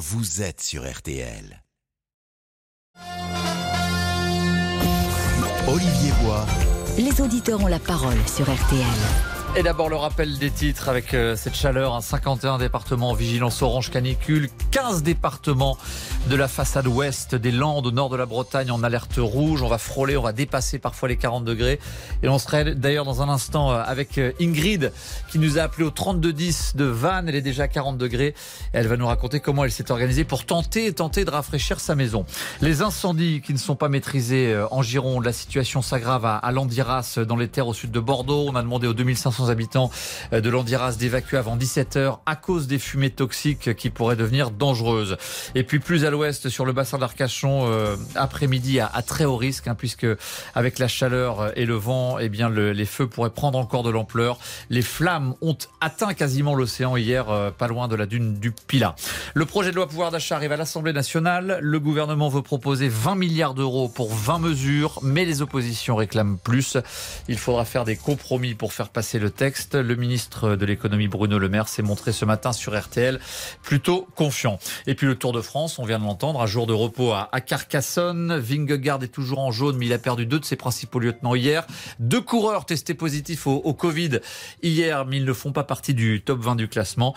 vous êtes sur RTL. Olivier Bois. Les auditeurs ont la parole sur RTL. Et d'abord le rappel des titres avec euh, cette chaleur, hein, 51 départements en vigilance orange canicule, 15 départements de la façade ouest des Landes au nord de la Bretagne en alerte rouge. On va frôler, on va dépasser parfois les 40 degrés. Et on serait d'ailleurs dans un instant euh, avec euh, Ingrid qui nous a appelé au 3210 de Vannes. Elle est déjà à 40 degrés. Elle va nous raconter comment elle s'est organisée pour tenter, tenter de rafraîchir sa maison. Les incendies qui ne sont pas maîtrisés en Gironde, la situation s'aggrave à, à Landiras dans les terres au sud de Bordeaux. On a demandé aux 2500 habitants euh, de Landiras d'évacuer avant 17h à cause des fumées toxiques qui pourraient devenir dangereuses. Et puis plus à l'ouest, sur le bassin d'Arcachon, euh, après-midi à, très haut risque, hein, puisque avec la chaleur et le vent, eh bien le, les feux pourraient prendre encore de l'ampleur. Les flammes ont atteint quasiment l'océan hier, euh, pas loin de la dune du Pilat. Le projet de loi pouvoir d'achat arrive à l'Assemblée nationale. Le gouvernement veut proposer 20 milliards d'euros pour 20 mesures, mais les oppositions réclament plus. Il faudra faire des compromis pour faire passer le texte. Le ministre de l'économie Bruno Le Maire s'est montré ce matin sur RTL plutôt confiant. Et puis le Tour de France, on vient de l'entendre, un jour de repos à, Carcassonne. Vingegaard est toujours en jaune, mais il a perdu deux de ses principaux lieutenants hier. Deux coureurs testés positifs au, au Covid hier, mais ils ne font pas partie du top 20 du classement.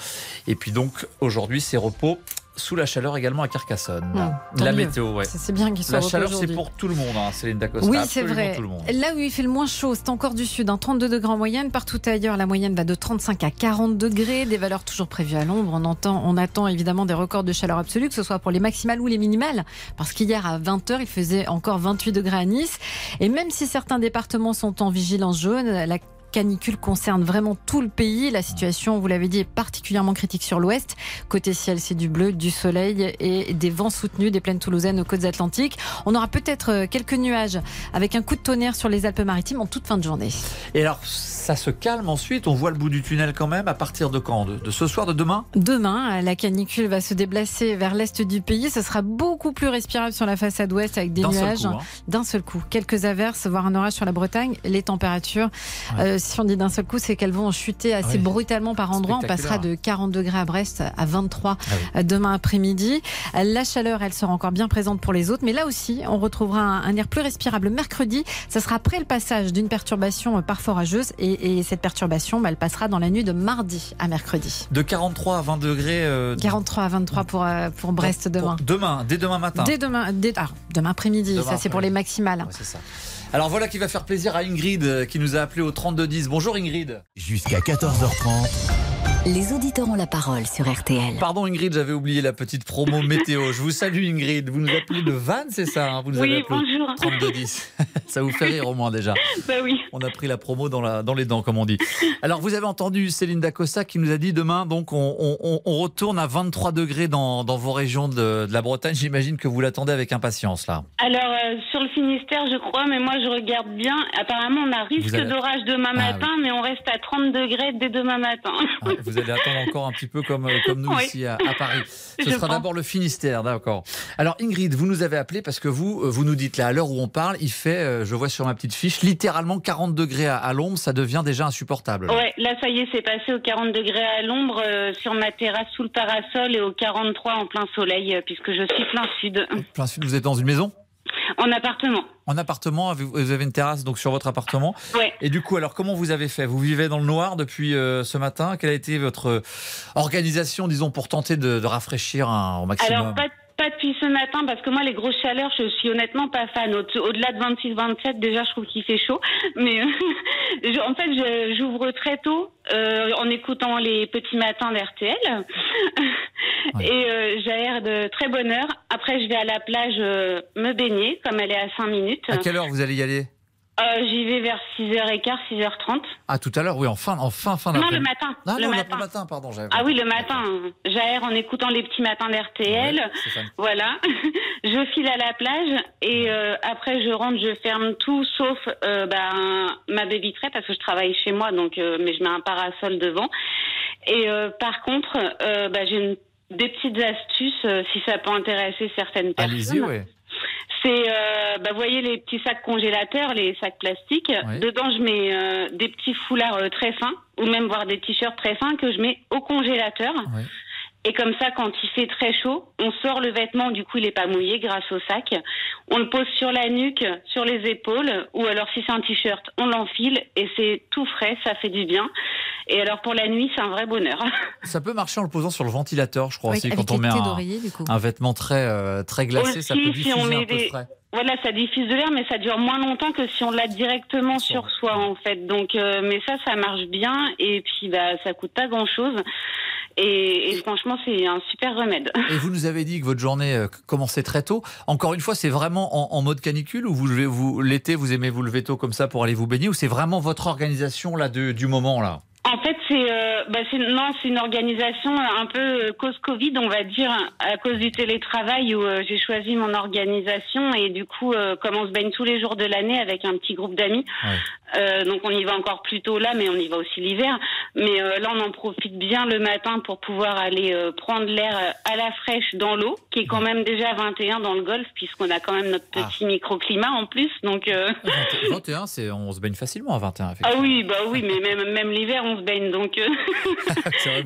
Et puis donc aujourd'hui, c'est repos sous la chaleur également à Carcassonne. Mmh, la mieux. météo, ouais. C'est bien qu'il soit La chaleur, c'est pour tout le monde, hein, Céline Dacosta. Oui, c'est vrai. Tout le monde. Là où il fait le moins chaud, c'est encore du sud, hein, 32 degrés en moyenne. Partout ailleurs, la moyenne va de 35 à 40 degrés. Des valeurs toujours prévues à l'ombre. On, entend, on attend évidemment des records de chaleur absolue, que ce soit pour les maximales ou les minimales. Parce qu'hier, à 20h, il faisait encore 28 degrés à Nice. Et même si certains départements sont en vigilance jaune, la canicule concerne vraiment tout le pays. La situation, vous l'avez dit, est particulièrement critique sur l'ouest. Côté ciel, c'est du bleu, du soleil et des vents soutenus des plaines toulousaines aux côtes atlantiques. On aura peut-être euh, quelques nuages avec un coup de tonnerre sur les Alpes-Maritimes en toute fin de journée. Et alors, ça se calme ensuite On voit le bout du tunnel quand même à partir de quand? De, ce soir, de demain? Demain, la canicule va se déplacer vers l'est du pays. Ce sera beaucoup plus respirable sur la façade ouest avec des nuages d'un seul, hein. d'un seul coup. Quelques averses, voire un orage sur la Bretagne. Les températures, ouais. euh, si on dit d'un seul coup, c'est qu'elles vont chuter assez oui. brutalement par endroits. On passera de 40 degrés à Brest à 23 ah oui. demain après-midi. La chaleur, elle sera encore bien présente pour les autres. Mais là aussi, on retrouvera un, un air plus respirable mercredi. Ça sera après le passage d'une perturbation parfois orageuse. Et, et cette perturbation, bah, elle passera dans la nuit de mardi à mercredi. De 43 à 20 degrés. Euh... 43 à 23 pour, euh, pour Brest pour, demain. Pour demain, dès demain matin. Dès demain, dès, ah, demain après-midi. Ça, c'est pour les maximales. Ouais, c'est ça. Alors voilà qui va faire plaisir à Ingrid euh, qui nous a appelé au 3210. Bonjour Ingrid. Jusqu'à 14h30. Les auditeurs ont la parole sur RTL. Pardon Ingrid, j'avais oublié la petite promo météo. Je vous salue Ingrid. Vous nous appelez de Vannes, c'est ça hein? Vous nous oui, avez appelé bonjour. 3210. ça vous fait rire au moins déjà. Bah oui. On a pris la promo dans, la, dans les dents, comme on dit. Alors vous avez entendu Céline Dacosta qui nous a dit demain, donc on, on, on retourne à 23 degrés dans, dans vos régions de, de la Bretagne. J'imagine que vous l'attendez avec impatience là. Alors euh, sur le Finistère, je crois, mais moi je regarde bien. Apparemment, on a risque avez... d'orage demain ah, matin, oui. mais on reste à 30 degrés dès demain matin. Ah, vous allez attendre encore un petit peu comme, comme nous oui. ici à, à, Paris. Ce Je sera d'abord le Finistère, d'accord. Alors Ingrid, vous nous avez appelé parce que vous, vous nous dites là, à l'heure où on parle, il fait, euh, je vois sur ma petite fiche, littéralement 40 degrés à, à l'ombre, ça devient déjà insupportable. Là. Ouais, là ça y est, c'est passé aux 40 degrés à l'ombre euh, sur ma terrasse sous le parasol et aux 43 en plein soleil, euh, puisque je suis plein sud. Plein sud, vous êtes dans une maison? En appartement. En appartement, vous avez une terrasse donc sur votre appartement. Ouais. Et du coup, alors comment vous avez fait? Vous vivez dans le noir depuis euh, ce matin? Quelle a été votre organisation, disons, pour tenter de, de rafraîchir un, au maximum? Alors pas pas depuis ce matin parce que moi les grosses chaleurs je suis honnêtement pas fan. Au-delà de 26 27 déjà je trouve qu'il fait chaud. Mais je, en fait j'ouvre très tôt euh, en écoutant les petits matins d'RTL ouais. et euh, j'aère de très bonne heure. Après je vais à la plage euh, me baigner comme elle est à 5 minutes. À quelle heure vous allez y aller? Euh, J'y vais vers 6h15, 6h30. Ah, tout à l'heure, oui, en fin, en fin, fin Non, le matin. Ah, le non, matin. le matin, pardon. Ah oui, le matin. J'aère en écoutant les petits matins d'RTL. Ouais, voilà. je file à la plage et euh, après, je rentre, je ferme tout sauf euh, ben, ma baie vitrée parce que je travaille chez moi, donc, euh, mais je mets un parasol devant. Et par contre, ben, j'ai des petites astuces si ça peut intéresser certaines personnes. Allez-y, oui c'est, euh, bah, vous voyez les petits sacs congélateurs, les sacs plastiques. Oui. Dedans, je mets euh, des petits foulards euh, très fins, ou même voir des t-shirts très fins que je mets au congélateur. Oui. Et comme ça, quand il fait très chaud, on sort le vêtement, du coup, il n'est pas mouillé grâce au sac. On le pose sur la nuque, sur les épaules, ou alors si c'est un t-shirt, on l'enfile et c'est tout frais, ça fait du bien. Et alors pour la nuit, c'est un vrai bonheur. Ça peut marcher en le posant sur le ventilateur, je crois aussi, quand on met un, un, vêtement très euh, très glacé, ça peut diffuser un peu de frais. Voilà, ça diffuse de l'air, mais ça dure moins longtemps que si on l'a directement sur soi, en fait. Donc, euh, mais ça, ça marche bien, et puis bah, ça coûte pas grand-chose. Et, franchement, c'est un super remède. Et vous nous avez dit que votre journée euh, commençait très tôt. Encore une fois, c'est vraiment en, mode canicule ou vous, vous l'été, vous aimez vous lever tôt comme ça pour aller vous baigner ou c'est vraiment votre organisation là de, du moment là? En fait, c'est euh, bah non, c'est une organisation un peu euh, cause Covid, on va dire, à cause du télétravail où euh, j'ai choisi mon organisation et du coup, comme on se baigne tous les jours de l'année avec un petit groupe d'amis, donc on y va encore plus tôt là, mais on y va aussi l'hiver. Mais là, on en profite bien le matin pour pouvoir aller prendre l'air à la fraîche dans l'eau, qui est quand même déjà à 21 dans le golfe, puisqu'on a quand même notre ah. petit microclimat en plus. Donc 21, c'est on se baigne facilement à 21. Ah oui, bah oui, mais même même l'hiver, on se baigne. Donc euh,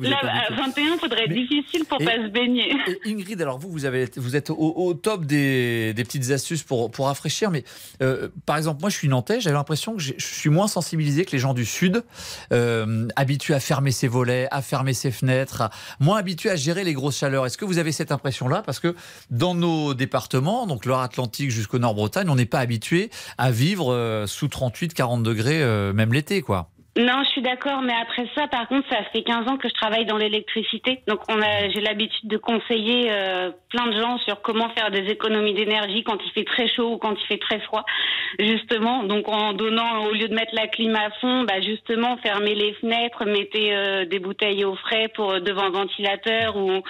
là, à 21, faudrait être difficile pour ne pas se baigner. Ingrid, alors vous, vous, avez, vous êtes au, top des, des, petites astuces pour, pour rafraîchir. Mais euh, par exemple, moi, je suis nantais. J'avais l'impression que je suis moins sensibilisé que les gens du Sud, euh, habitués à fermer ses volets, à fermer ses fenêtres, moins habitués à gérer les grosses chaleurs. Est-ce que vous avez cette impression-là? Parce que dans nos départements, donc Loire-Atlantique jusqu'au Nord-Bretagne, on n'est pas habitué à vivre sous 38, 40 degrés, même l'été, quoi. Non, je suis d'accord, mais après ça, par contre, ça fait 15 ans que je travaille dans l'électricité, donc on a, j'ai l'habitude de conseiller euh, plein de gens sur comment faire des économies d'énergie quand il fait très chaud ou quand il fait très froid, justement. Donc en donnant, au lieu de mettre la clim à fond, bah justement, fermez les fenêtres, mettez euh, des bouteilles au frais pour euh, devant un ventilateur ou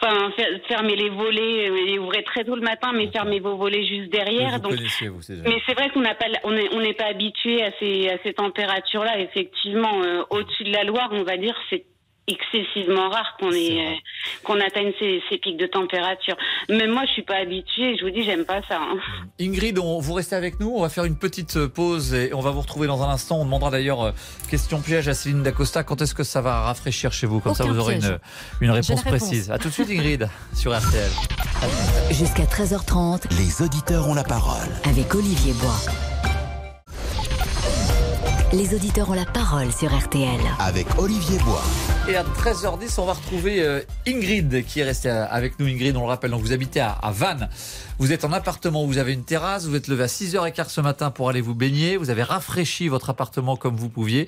enfin fermez les volets et ouvrez très tôt le matin, mais fermez vos volets juste derrière. donc, mais c'est vrai qu'on n'a pas, on n'est on pas habitué à ces, à ces températures-là. Effectivement, euh, au-dessus de la Loire, on va dire, c'est excessivement rare qu'on ait qu'on atteigne ces, ces, pics de température. Mais moi, je suis pas habituée. Je vous dis, j'aime pas ça. Hein. Ingrid, on, vous restez avec nous. On va faire une petite euh, pause et on va vous retrouver dans un instant. On demandera d'ailleurs euh, question piège à Céline Dacosta. Quand est-ce que ça va rafraîchir chez vous? Comme ça, vous aurez une, une réponse, précise. À tout de suite, Ingrid, sur RTL. Jusqu'à 13h30, les auditeurs ont la parole avec Olivier Bois. Les auditeurs ont la parole sur RTL. Avec Olivier Bois. Et à 13h10, on va retrouver euh, Ingrid qui est restée avec nous. Ingrid, on le rappelle, donc vous habitez à, Vannes. Vous êtes en appartement, vous avez une terrasse, vous êtes levé à 6h15 ce matin pour aller vous baigner. Vous avez rafraîchi votre appartement comme vous pouviez.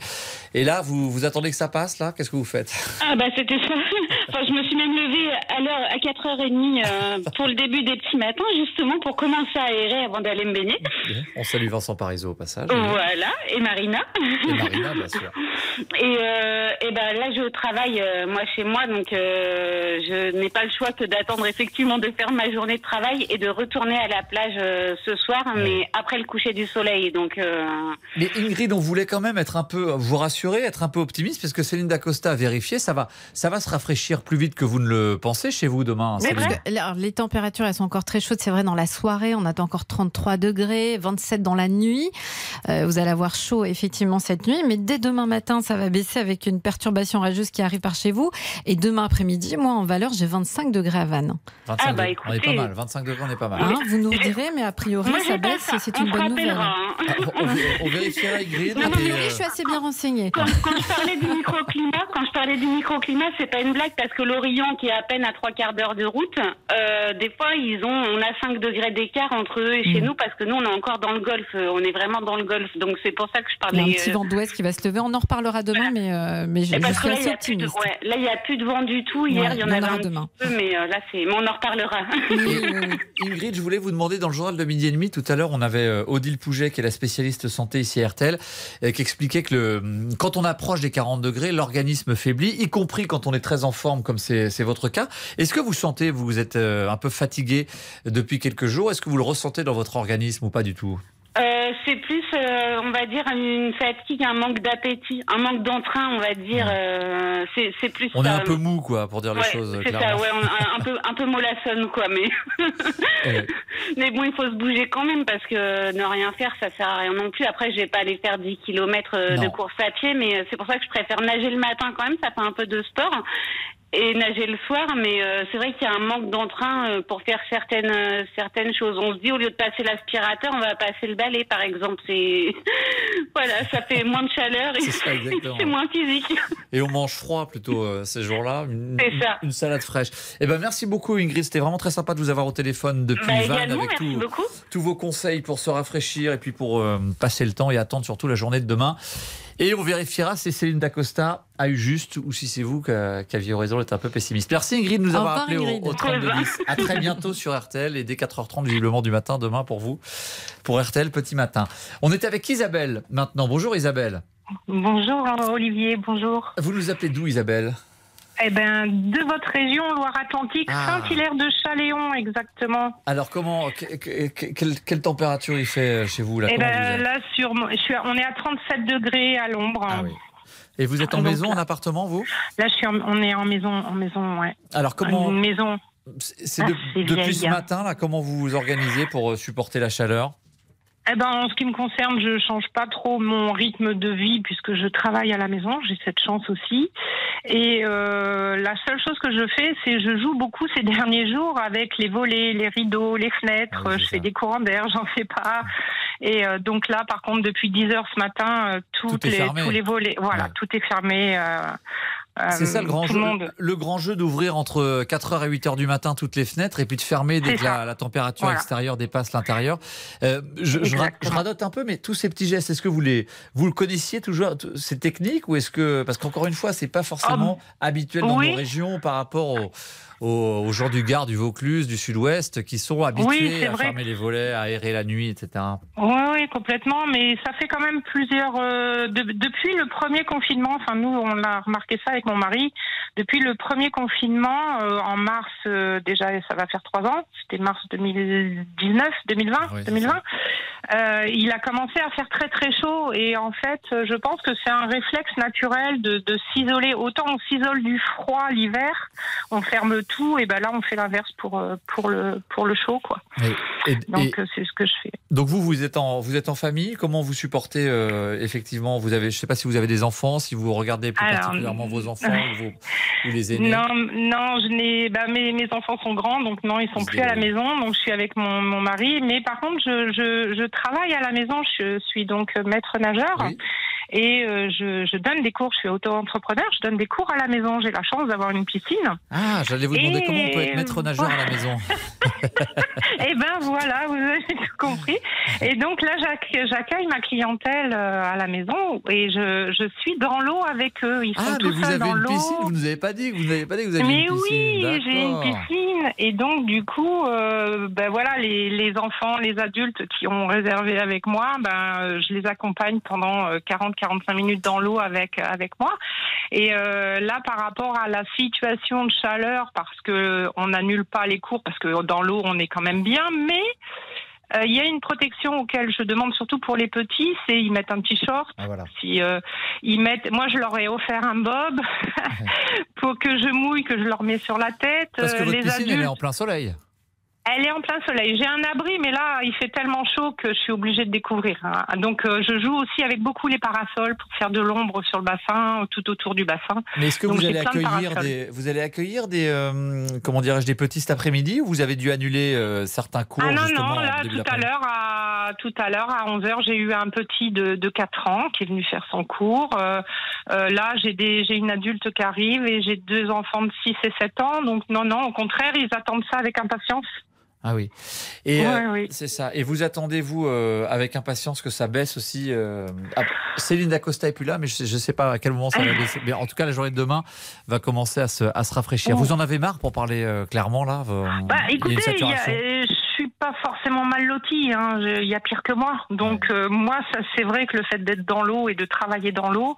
Et là, vous, vous attendez que ça passe, là? Qu'est-ce que vous faites? Ah, bah c'était ça. Enfin, je me suis même levée à l'heure, à 4h30 euh, pour le début des petits matins, justement, pour commencer à aérer avant d'aller me baigner. On salue Vincent Parisot au passage. Voilà, et Marina. Et Marina, bien sûr. Et, euh, et ben là, je travaille, euh, moi, chez moi, donc euh, je n'ai pas le choix que d'attendre effectivement de faire ma journée de travail et de retourner à la plage euh, ce soir, mais après le coucher du soleil. Donc, Mais Ingrid, on voulait quand même être un peu, vous rassurer, être un peu optimiste, parce que Céline Dacosta a vérifié, ça va, ça va se rafraîchir plus vite que vous ne le pensez chez vous demain. les températures, elles sont encore très chaudes, c'est vrai, dans la soirée, on attend encore 33 degrés, 27 dans la nuit. vous allez avoir chaud, effectivement, cette nuit, mais dès demain matin, ça va baisser avec une perturbation rageuse qui arrive par chez vous. Et demain après-midi, moi, en valeur, j'ai 25 degrés à Vannes. ah bah écoutez... On est pas mal. 25 degrés, on est pas mal. Hein, vous nous direz, mais a priori, ça baisse et c'est une bonne nouvelle. Hein. Ah, on, vérifiera, Ingrid. Non, mais je suis assez bien renseignée. Quand, je parlais du microclimat, quand je parlais du microclimat, c'est pas une blague parce que l'Orient, qui est à peine à trois quarts d'heure de route, euh, des fois, ils ont, on a 5 degrés d'écart entre eux et chez mm. nous parce que nous, on est encore dans le golfe. On est vraiment dans le golfe. Donc c'est pour ça que je parlais. Il y a un petit euh, vent d'ouest qui va se lever. On en reparlera demain, mais, euh, mais je, je suis assez optimiste. là, il n'y a plus de vent du tout. Hier, il y en avait un demain. peu, mais euh, là, c'est. on en reparlera. Ingrid, je voulais vous demander dans le journal de midi et demi, tout à l'heure, on avait euh, Odile Pouget, qui est la spécialiste santé ici à RTL, euh, qui expliquait que le, quand on approche des 40 degrés, l'organisme faiblit, y compris quand on est très en forme, comme c'est votre cas. Est-ce que vous sentez, vous êtes un peu fatigué depuis quelques jours? Est-ce que vous le ressentez dans votre organisme ou pas du tout? Euh, c'est plus, euh, on va dire, une fatigue, un manque d'appétit, un manque d'entrain, on va dire. Euh, c'est plus. On est un peu mou, quoi, pour dire les choses. C'est ça, ouais, un, peu, un peu mollassonne, quoi, mais. mais bon, il faut se bouger quand même parce que ne rien faire, ça sert à rien non plus. Après, je vais pas aller faire 10 km de course à pied, mais c'est pour ça que je préfère nager le matin quand même. Ça fait un peu de sport. Et nager le soir, mais euh, c'est vrai qu'il y a un manque d'entrain euh, pour faire certaines euh, certaines choses. On se dit au lieu de passer l'aspirateur, on va passer le balai, par exemple. C'est voilà, ça fait moins de chaleur et c'est moins physique. Et on mange froid plutôt ces jours-là. C'est ça. Une salade fraîche. Eh ben merci beaucoup Ingrid, c'était vraiment très sympa de vous avoir au téléphone depuis bah, Vannes avec tous vos conseils pour se rafraîchir et puis pour passer le temps et attendre surtout la journée de demain. Et on vérifiera si Céline Dacosta a eu juste ou si c'est vous qui aviez raison d'être un peu pessimiste. Merci Ingrid de nous avoir appelé au, au 32 10. À très bientôt sur RTL et dès 4h30 visiblement du matin demain pour vous, pour RTL Petit Matin. On est avec Isabelle maintenant. Bonjour Isabelle. Bonjour Olivier, bonjour. Vous nous appelez d'où Isabelle? Eh ben, de votre région, Loire-Atlantique, ah. Saint-Hilaire de Chaléon, exactement. Alors, comment, quelle, température il fait euh, chez vous là? Eh ben, là, sur, je suis, on est à 37 degrés à l'ombre. Ah Et vous êtes en maison, en appartement, vous? Là, je suis on est en maison, en maison, ouais. Alors, comment Une maison. C'est depuis ce matin, là, comment vous vous organisez pour euh, supporter la chaleur? Eh ben, en ce qui me concerne, je change pas trop mon rythme de vie puisque je travaille à la maison. J'ai cette chance aussi. Et euh, la seule chose que je fais, c'est je joue beaucoup ces derniers jours avec les volets, les rideaux, les fenêtres. Ah je fais des courants d'air, j'en fais pas. Et euh, donc là, par contre, depuis 10 heures ce matin, euh, toutes les, tous les volets, voilà, tout est fermé. C'est ça le grand jeu. Le grand jeu d'ouvrir entre 4h et 8h du matin toutes les fenêtres et puis de fermer dès que la, température extérieure dépasse l'intérieur. Euh, je, je, radote un peu, mais tous ces petits gestes, est-ce que vous les, vous le connaissiez toujours ces techniques ou est-ce que parce qu'encore une fois, c'est pas forcément ah, habituel dans nos régions par rapport au aux, gens du Gard, du Vaucluse, du Sud-Ouest, qui sont habitués à fermer les volets, à aérer la nuit, etc. Oui, oui, complètement. Mais ça fait quand même plusieurs. Euh, depuis le premier confinement, enfin nous, on a remarqué ça avec mon mari. Depuis le premier confinement, euh, en mars, euh, déjà, ça va faire trois ans. C'était mars 2019, 2020, 2020. il a commencé à faire très très chaud et en fait, je pense que c'est un réflexe naturel de, de s'isoler. Autant on s'isole du froid l'hiver, on ferme tout, et ben là on fait l'inverse pour euh, pour le pour le chaud quoi. donc euh, c'est ce que je fais. Donc vous vous êtes en vous êtes en famille, comment vous supportez euh, effectivement Vous avez je sais pas si vous avez des enfants, si vous regardez plus particulièrement vos enfants ou, les aînés. Non non je n'ai bah, mes, mes enfants sont grands donc non ils sont plus à la maison donc je suis avec mon, mon mari mais par contre je, je, je travaille à la maison je suis donc maître nageur. Et euh, je, je, donne des cours, je suis auto-entrepreneur, je donne des cours à la maison. J'ai la chance d'avoir une piscine. Ah, j'allais vous demander comment on peut être maître nageur à la maison. Eh ben voilà, vous avez tout compris. Et donc là, j'accueille ma clientèle euh, à la maison et je, je suis dans l'eau avec eux. Ils sont ah, mais vous avez une piscine Vous nous avez pas dit que vous n'avez pas dit que vous aviez une piscine. Mais oui, j'ai une piscine. Et donc du coup, euh, ben voilà, les, les, enfants, les adultes qui ont réservé avec moi, ben je les accompagne pendant 40 45 minutes dans l'eau avec avec moi. Et euh, là, par rapport à la situation de chaleur, parce que on n'annule pas les cours, parce que dans l'eau on est quand même bien, mais euh, il y a une protection auquel je demande surtout pour les petits, c'est ils mettent un petit short. Ah, si euh, ils mettent, moi je leur ai offert un bob pour que je mouille, que je leur mets sur la tête. Parce que votre piscine elle est en plein soleil. Elle est en plein soleil. J'ai un abri, mais là, il fait tellement chaud que je suis obligée de découvrir. Hein. Donc, euh, je joue aussi avec beaucoup les parasols pour faire de l'ombre sur le bassin, tout autour du bassin. Mais est-ce que vous allez, accueillir des, vous allez accueillir des, euh, comment dirais-je, des petits cet après-midi ou vous avez dû annuler euh, certains cours Ah non, non, là, tout à l'heure, à, tout à l'heure, à 11h, j'ai eu un petit de, de 4 ans qui est venu faire son cours. là, j'ai des, j'ai une adulte qui arrive et j'ai deux enfants de 6 et 7 ans. Donc, non, non, au contraire, ils attendent ça avec impatience. Ah oui. Et euh, c'est ça. Et vous attendez-vous euh, avec impatience que ça baisse aussi euh... Ah, Céline Dacosta est plus là, mais je ne sais, pas à quel moment ça va baisser. Mais en tout cas, la journée de demain va commencer à se, à se rafraîchir. Vous en avez marre pour parler euh, clairement là bah, Écoutez, je suis pas forcément mal lotie. Hein. Il y a pire que moi. Donc moi, c'est vrai que le fait d'être dans l'eau et de travailler dans l'eau,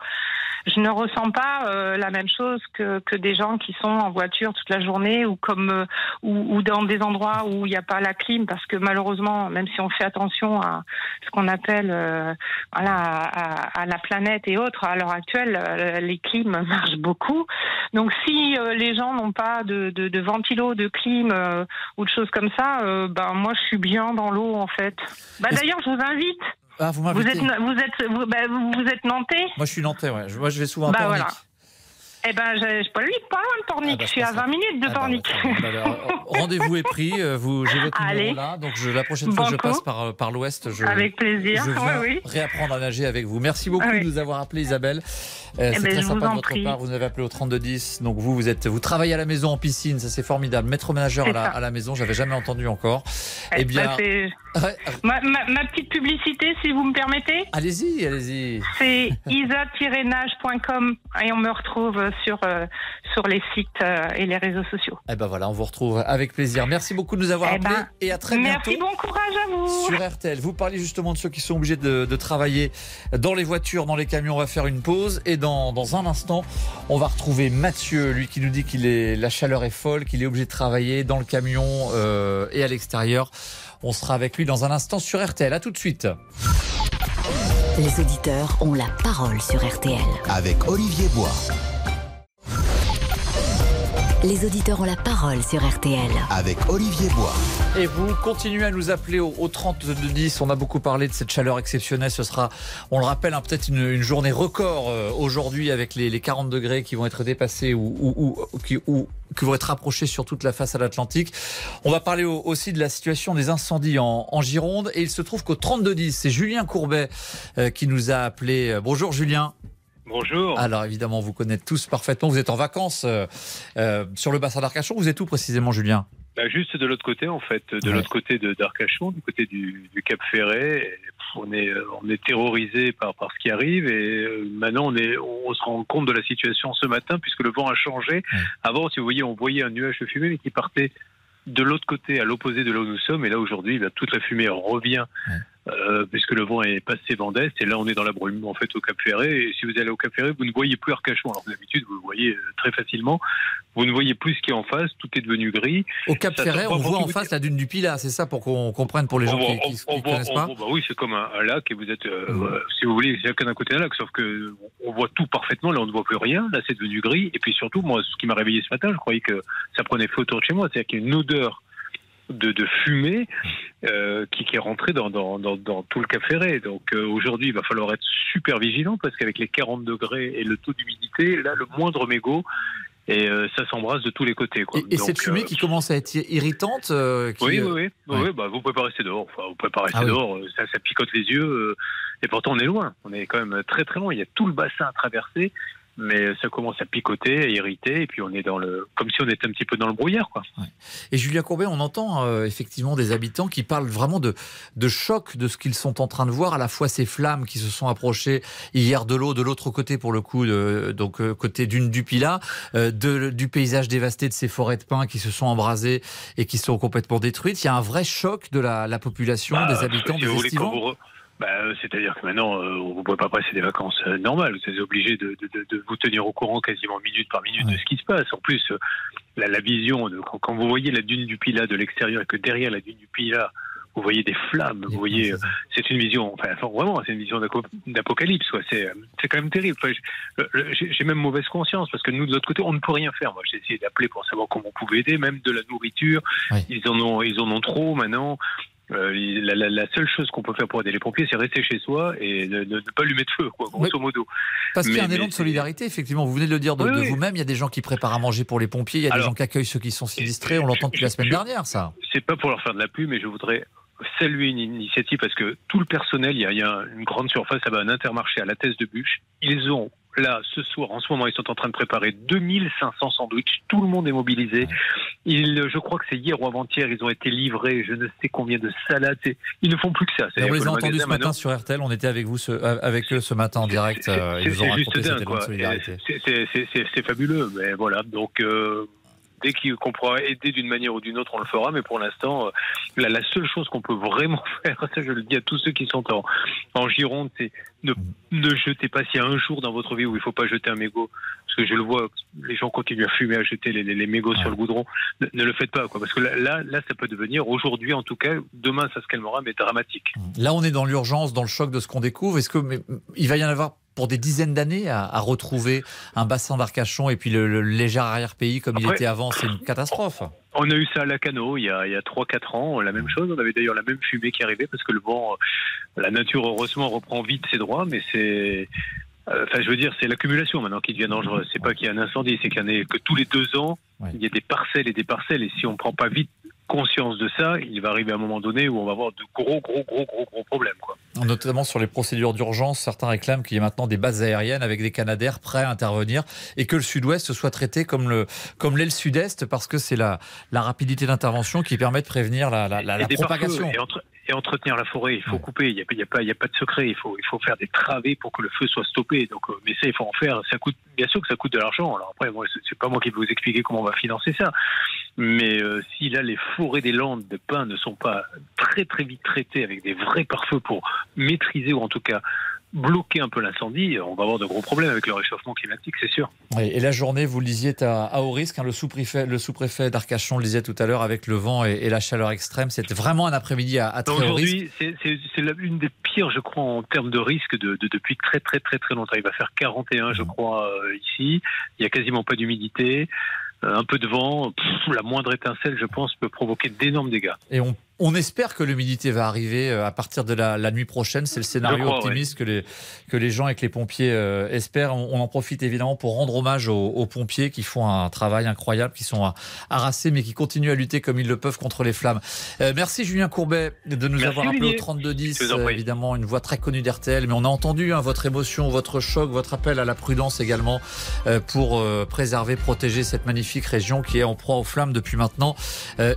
je ne ressens pas euh, la même chose que, que des gens qui sont en voiture toute la journée ou comme euh, ou, ou, dans des endroits où il n'y a pas la clim parce que malheureusement même si on fait attention à ce qu'on appelle euh, voilà à, à, la planète et autres à l'heure actuelle les clims marchent beaucoup. Donc si les gens n'ont pas de, de, de, ventilo de clim ou de choses comme ça ben moi je suis bien dans l'eau en fait. Bah, d'ailleurs je vous invite ah, vous, vous êtes, vous êtes, vous, bah, vous êtes nantais? Moi, je suis nantais, ouais. Moi, je vais souvent bah, voilà. Eh ben, je, pas, lui, pas loin de Pornic. Ah, bah, je suis à 20 minutes de ah, bah, Pornic. Rendez-vous est pris. Vous, j'ai votre numéro là. Donc, je, la prochaine fois que je passe par, par l'ouest, je, avec plaisir. je viens réapprendre à nager avec vous. Merci beaucoup de nous avoir appelé, Isabelle. Euh, eh c'est ben, très sympa de votre part. Vous nous avez appelé au 3210. Donc, vous, vous êtes, vous travaillez à la maison en piscine. Ça, c'est formidable. Maître ménageur à la, à la, maison. J'avais jamais entendu encore. Eh, eh bien, ma, ma, petite publicité, si vous me permettez. Allez-y, allez-y. C'est isa-nage.com et on me retrouve sur, euh, sur les sites euh, et les réseaux sociaux. Eh ben voilà, on vous retrouve avec plaisir. Merci beaucoup de nous avoir eh appelés ben, et à très bientôt. Merci, bon courage à vous. Sur RTL, vous parlez justement de ceux qui sont obligés de, de travailler dans les voitures, dans les camions. On va faire une pause et dans, dans un instant, on va retrouver Mathieu, lui qui nous dit qu'il est la chaleur est folle, qu'il est obligé de travailler dans le camion euh, et à l'extérieur. On sera avec lui dans un instant sur RTL. À tout de suite. Les auditeurs ont la parole sur RTL. Avec Olivier Bois. Les auditeurs ont la parole sur RTL. Avec Olivier Bois. Et vous continuez à nous appeler au, au 10. On a beaucoup parlé de cette chaleur exceptionnelle. Ce sera, on le rappelle, hein, peut-être une, journée record euh, aujourd'hui avec les, 40 degrés qui vont être dépassés ou, ou, qui, vont être approchés sur toute la façade atlantique. On va parler aussi de la situation des incendies en, Gironde. Et il se trouve qu'au 32-10, c'est Julien Courbet euh, qui nous a appelé. Bonjour Julien. Bonjour. Alors évidemment, vous connaissez tous parfaitement. Vous êtes en vacances euh, euh, sur le bassin d'Arcachon. Vous êtes où précisément, Julien? Bah, Juste de l'autre côté, en fait, de l'autre côté d'Arcachon, du côté du, Cap Ferret. on est, on est terrorisé par, par ce qui arrive et euh, maintenant on, est, on se rend compte de la situation ce matin puisque le vent a changé. Avant, si vous voyez, on voyait un nuage de fumée mais qui partait de l'autre côté, à l'opposé de là où nous sommes. Et là, aujourd'hui, bah, toute la fumée revient euh, puisque le vent est passé vent d'est, et là on est dans la brume en fait au Cap Ferré. Et si vous allez au Cap Ferré, vous ne voyez plus Arcachon. Alors d'habitude vous le voyez euh, très facilement. Vous ne voyez plus ce qui est en face, tout est devenu gris. Au Cap Ferré, on voit en face la dune du Pilat, c'est ça pour qu'on comprenne pour les gens qui ne connaissent pas. bah oui, c'est comme un, lac et vous êtes, euh, mmh. si vous voulez, c'est d'un côté un lac, sauf que on voit tout parfaitement. Là, on ne voit plus rien. Là, c'est devenu gris. Et puis surtout, moi, ce qui m'a réveillé ce matin, je croyais que ça prenait feu autour de chez moi, c'est-à-dire qu'il y a une odeur de, de fumée euh, qui, qui, est rentrée dans, dans, dans, dans, tout le Cap Ferré. Donc euh, aujourd'hui, il va falloir être super vigilant parce qu'avec les 40 degrés et le taux d'humidité, là, le moindre mégot, et euh, ça s'embrasse de tous les côtés. Quoi. Et, cette fumée qui commence à être irritante qui, Oui, oui, oui. oui bah, vous ne pouvez pas rester dehors. Enfin, vous pouvez pas rester ah dehors. Ça, ça, picote les yeux. et pourtant, on est loin. On est quand même très très loin. Il y a tout le bassin à traverser mais ça commence à picoter, à irriter, et puis on est dans le, comme si on était un petit peu dans le brouillard, quoi. Et Julia Courbet, on entend euh, effectivement des habitants qui parlent vraiment de, de choc de ce qu'ils sont en train de voir, à la fois ces flammes qui se sont approchées hier de l'eau, de l'autre côté pour le coup, de, donc euh, côté d'une du Pilat, euh, de, du paysage dévasté de ces forêts de pins qui se sont embrasées et qui sont complètement détruites. Il y a un vrai choc de la, la population, bah, des habitants, des estivants. Bah, c'est-à-dire que maintenant, euh, vous ne pouvez pas passer des vacances euh, normales. Vous êtes obligé de, de, de, vous tenir au courant quasiment minute par minute de ce qui se passe. En plus, euh, la, la, vision, de, quand, vous voyez la dune du Pilat de l'extérieur et que derrière la dune du Pilat, vous voyez des flammes, vous voyez, c'est une vision, enfin vraiment, c'est une vision d'apocalypse, C'est, c'est quand même terrible. j'ai même mauvaise conscience parce que nous de l'autre côté, on ne peut rien faire. Moi, j'ai essayé d'appeler pour savoir comment on pouvait aider, même de la nourriture. Ils en ont, ils en ont trop maintenant. Euh, la, seule chose qu'on peut faire pour aider les pompiers, c'est rester chez soi et ne, pas lui mettre feu, quoi, grosso modo. Parce qu'il y a un élan de solidarité, effectivement. Vous venez de le dire de, vous-même. Il y a des gens qui préparent à manger pour les pompiers. Il y a des gens qui accueillent ceux qui sont sinistrés. On l'entend depuis la semaine dernière, ça. C'est pas pour leur faire de la pub, mais je voudrais saluer une initiative parce que tout le personnel, il y a, une grande surface, ça va un intermarché à la thèse de bûche. Ils ont là, ce soir, en ce moment, ils sont en train de préparer 2500 sandwichs. Tout le monde est mobilisé. Il, je crois que c'est hier ou avant-hier, ils ont été livrés, je ne sais combien de salades. Ils ne font plus que ça. Vous les avez entendus ce matin sur RTL. On était avec vous, ce, euh, avec eux ce matin en direct. Euh, ils raconté cette solidarité. C'est fabuleux. Mais voilà. Donc, euh, dès qu'on pourra aider d'une manière ou d'une autre, on le fera. Mais pour l'instant, la, la, seule chose qu'on peut vraiment faire, ça je le dis à tous ceux qui sont en, en Gironde, c'est ne, ne jetez pas s'il y a un jour dans votre vie où il ne faut pas jeter un mégot, parce que je le vois, les gens continuent à fumer, à jeter les, les, mégots sur le goudron. Ne, le faites pas, quoi, parce que là, là, ça peut devenir, aujourd'hui en tout cas, demain ça se calmera, mais dramatique. Là, on est dans l'urgence, dans le choc de ce qu'on découvre. Est-ce que mais, il va y en avoir pour des dizaines d'années à, à, retrouver un bassin d'Arcachon et puis le, léger arrière-pays comme il était avant, c'est une catastrophe. On a eu ça à Lacano il y a, a 3-4 ans, la même chose. On avait d'ailleurs la même fumée qui arrivait parce que le vent, la nature heureusement reprend vite ses droits, mais c'est Enfin, je veux dire, c'est l'accumulation maintenant qui devient dangereuse. C'est pas qu'il y a un incendie, c'est qu'il y en a que tous les deux ans, il y a des parcelles et des parcelles. Et si on ne prend pas vite conscience de ça, il va arriver un moment donné où on va avoir de gros, gros, gros, gros, gros problèmes. Quoi. Notamment sur les procédures d'urgence, certains réclament qu'il y ait maintenant des bases aériennes avec des canadaires prêts à intervenir et que le sud-ouest soit traité comme le comme sud-est parce que c'est la, la rapidité d'intervention qui permet de prévenir la, la, la propagation et entretenir la forêt. Il faut couper. Il n'y a, a, pas, il y a pas de secret. Il faut, il faut faire des travées pour que le feu soit stoppé. Donc, euh, mais ça, il faut en faire. Ça coûte, bien sûr que ça coûte de l'argent. Alors après, moi, c'est pas moi qui vais vous expliquer comment on va financer ça. Mais euh, si là, les forêts des Landes de pins ne sont pas très très vite traitées avec des vrais pare-feux pour maîtriser ou en tout cas bloquer un peu l'incendie, on va avoir de gros problèmes avec le réchauffement climatique, c'est sûr. et la journée, vous le disiez, à, haut risque. Hein, le sous-préfet, le sous-préfet d'Arcachon le disait tout à l'heure avec le vent et, la chaleur extrême. C'était vraiment un après-midi à, très haut risque. Aujourd'hui, c'est l'une des pires, je crois, en termes de risque de, depuis très très très très longtemps. Il va faire 41, je mmh. crois, euh, ici. Il n'y a quasiment pas d'humidité. Euh, un peu de vent, la moindre étincelle, je pense, peut provoquer d'énormes dégâts. On espère que l'humidité va arriver euh, à partir de la, nuit prochaine. C'est le scénario optimiste que, les, que les gens et que les pompiers euh, espèrent. On, en profite évidemment pour rendre hommage aux, pompiers qui font un travail incroyable, qui sont harassés mais qui continuent à lutter comme ils le peuvent contre les flammes. Euh, merci Julien Courbet de nous avoir appelé au 3210. évidemment, une voix très connue d'RTL, mais on a entendu hein, votre émotion, votre choc, votre appel à la prudence également pour préserver, protéger cette magnifique région qui est en proie aux flammes depuis maintenant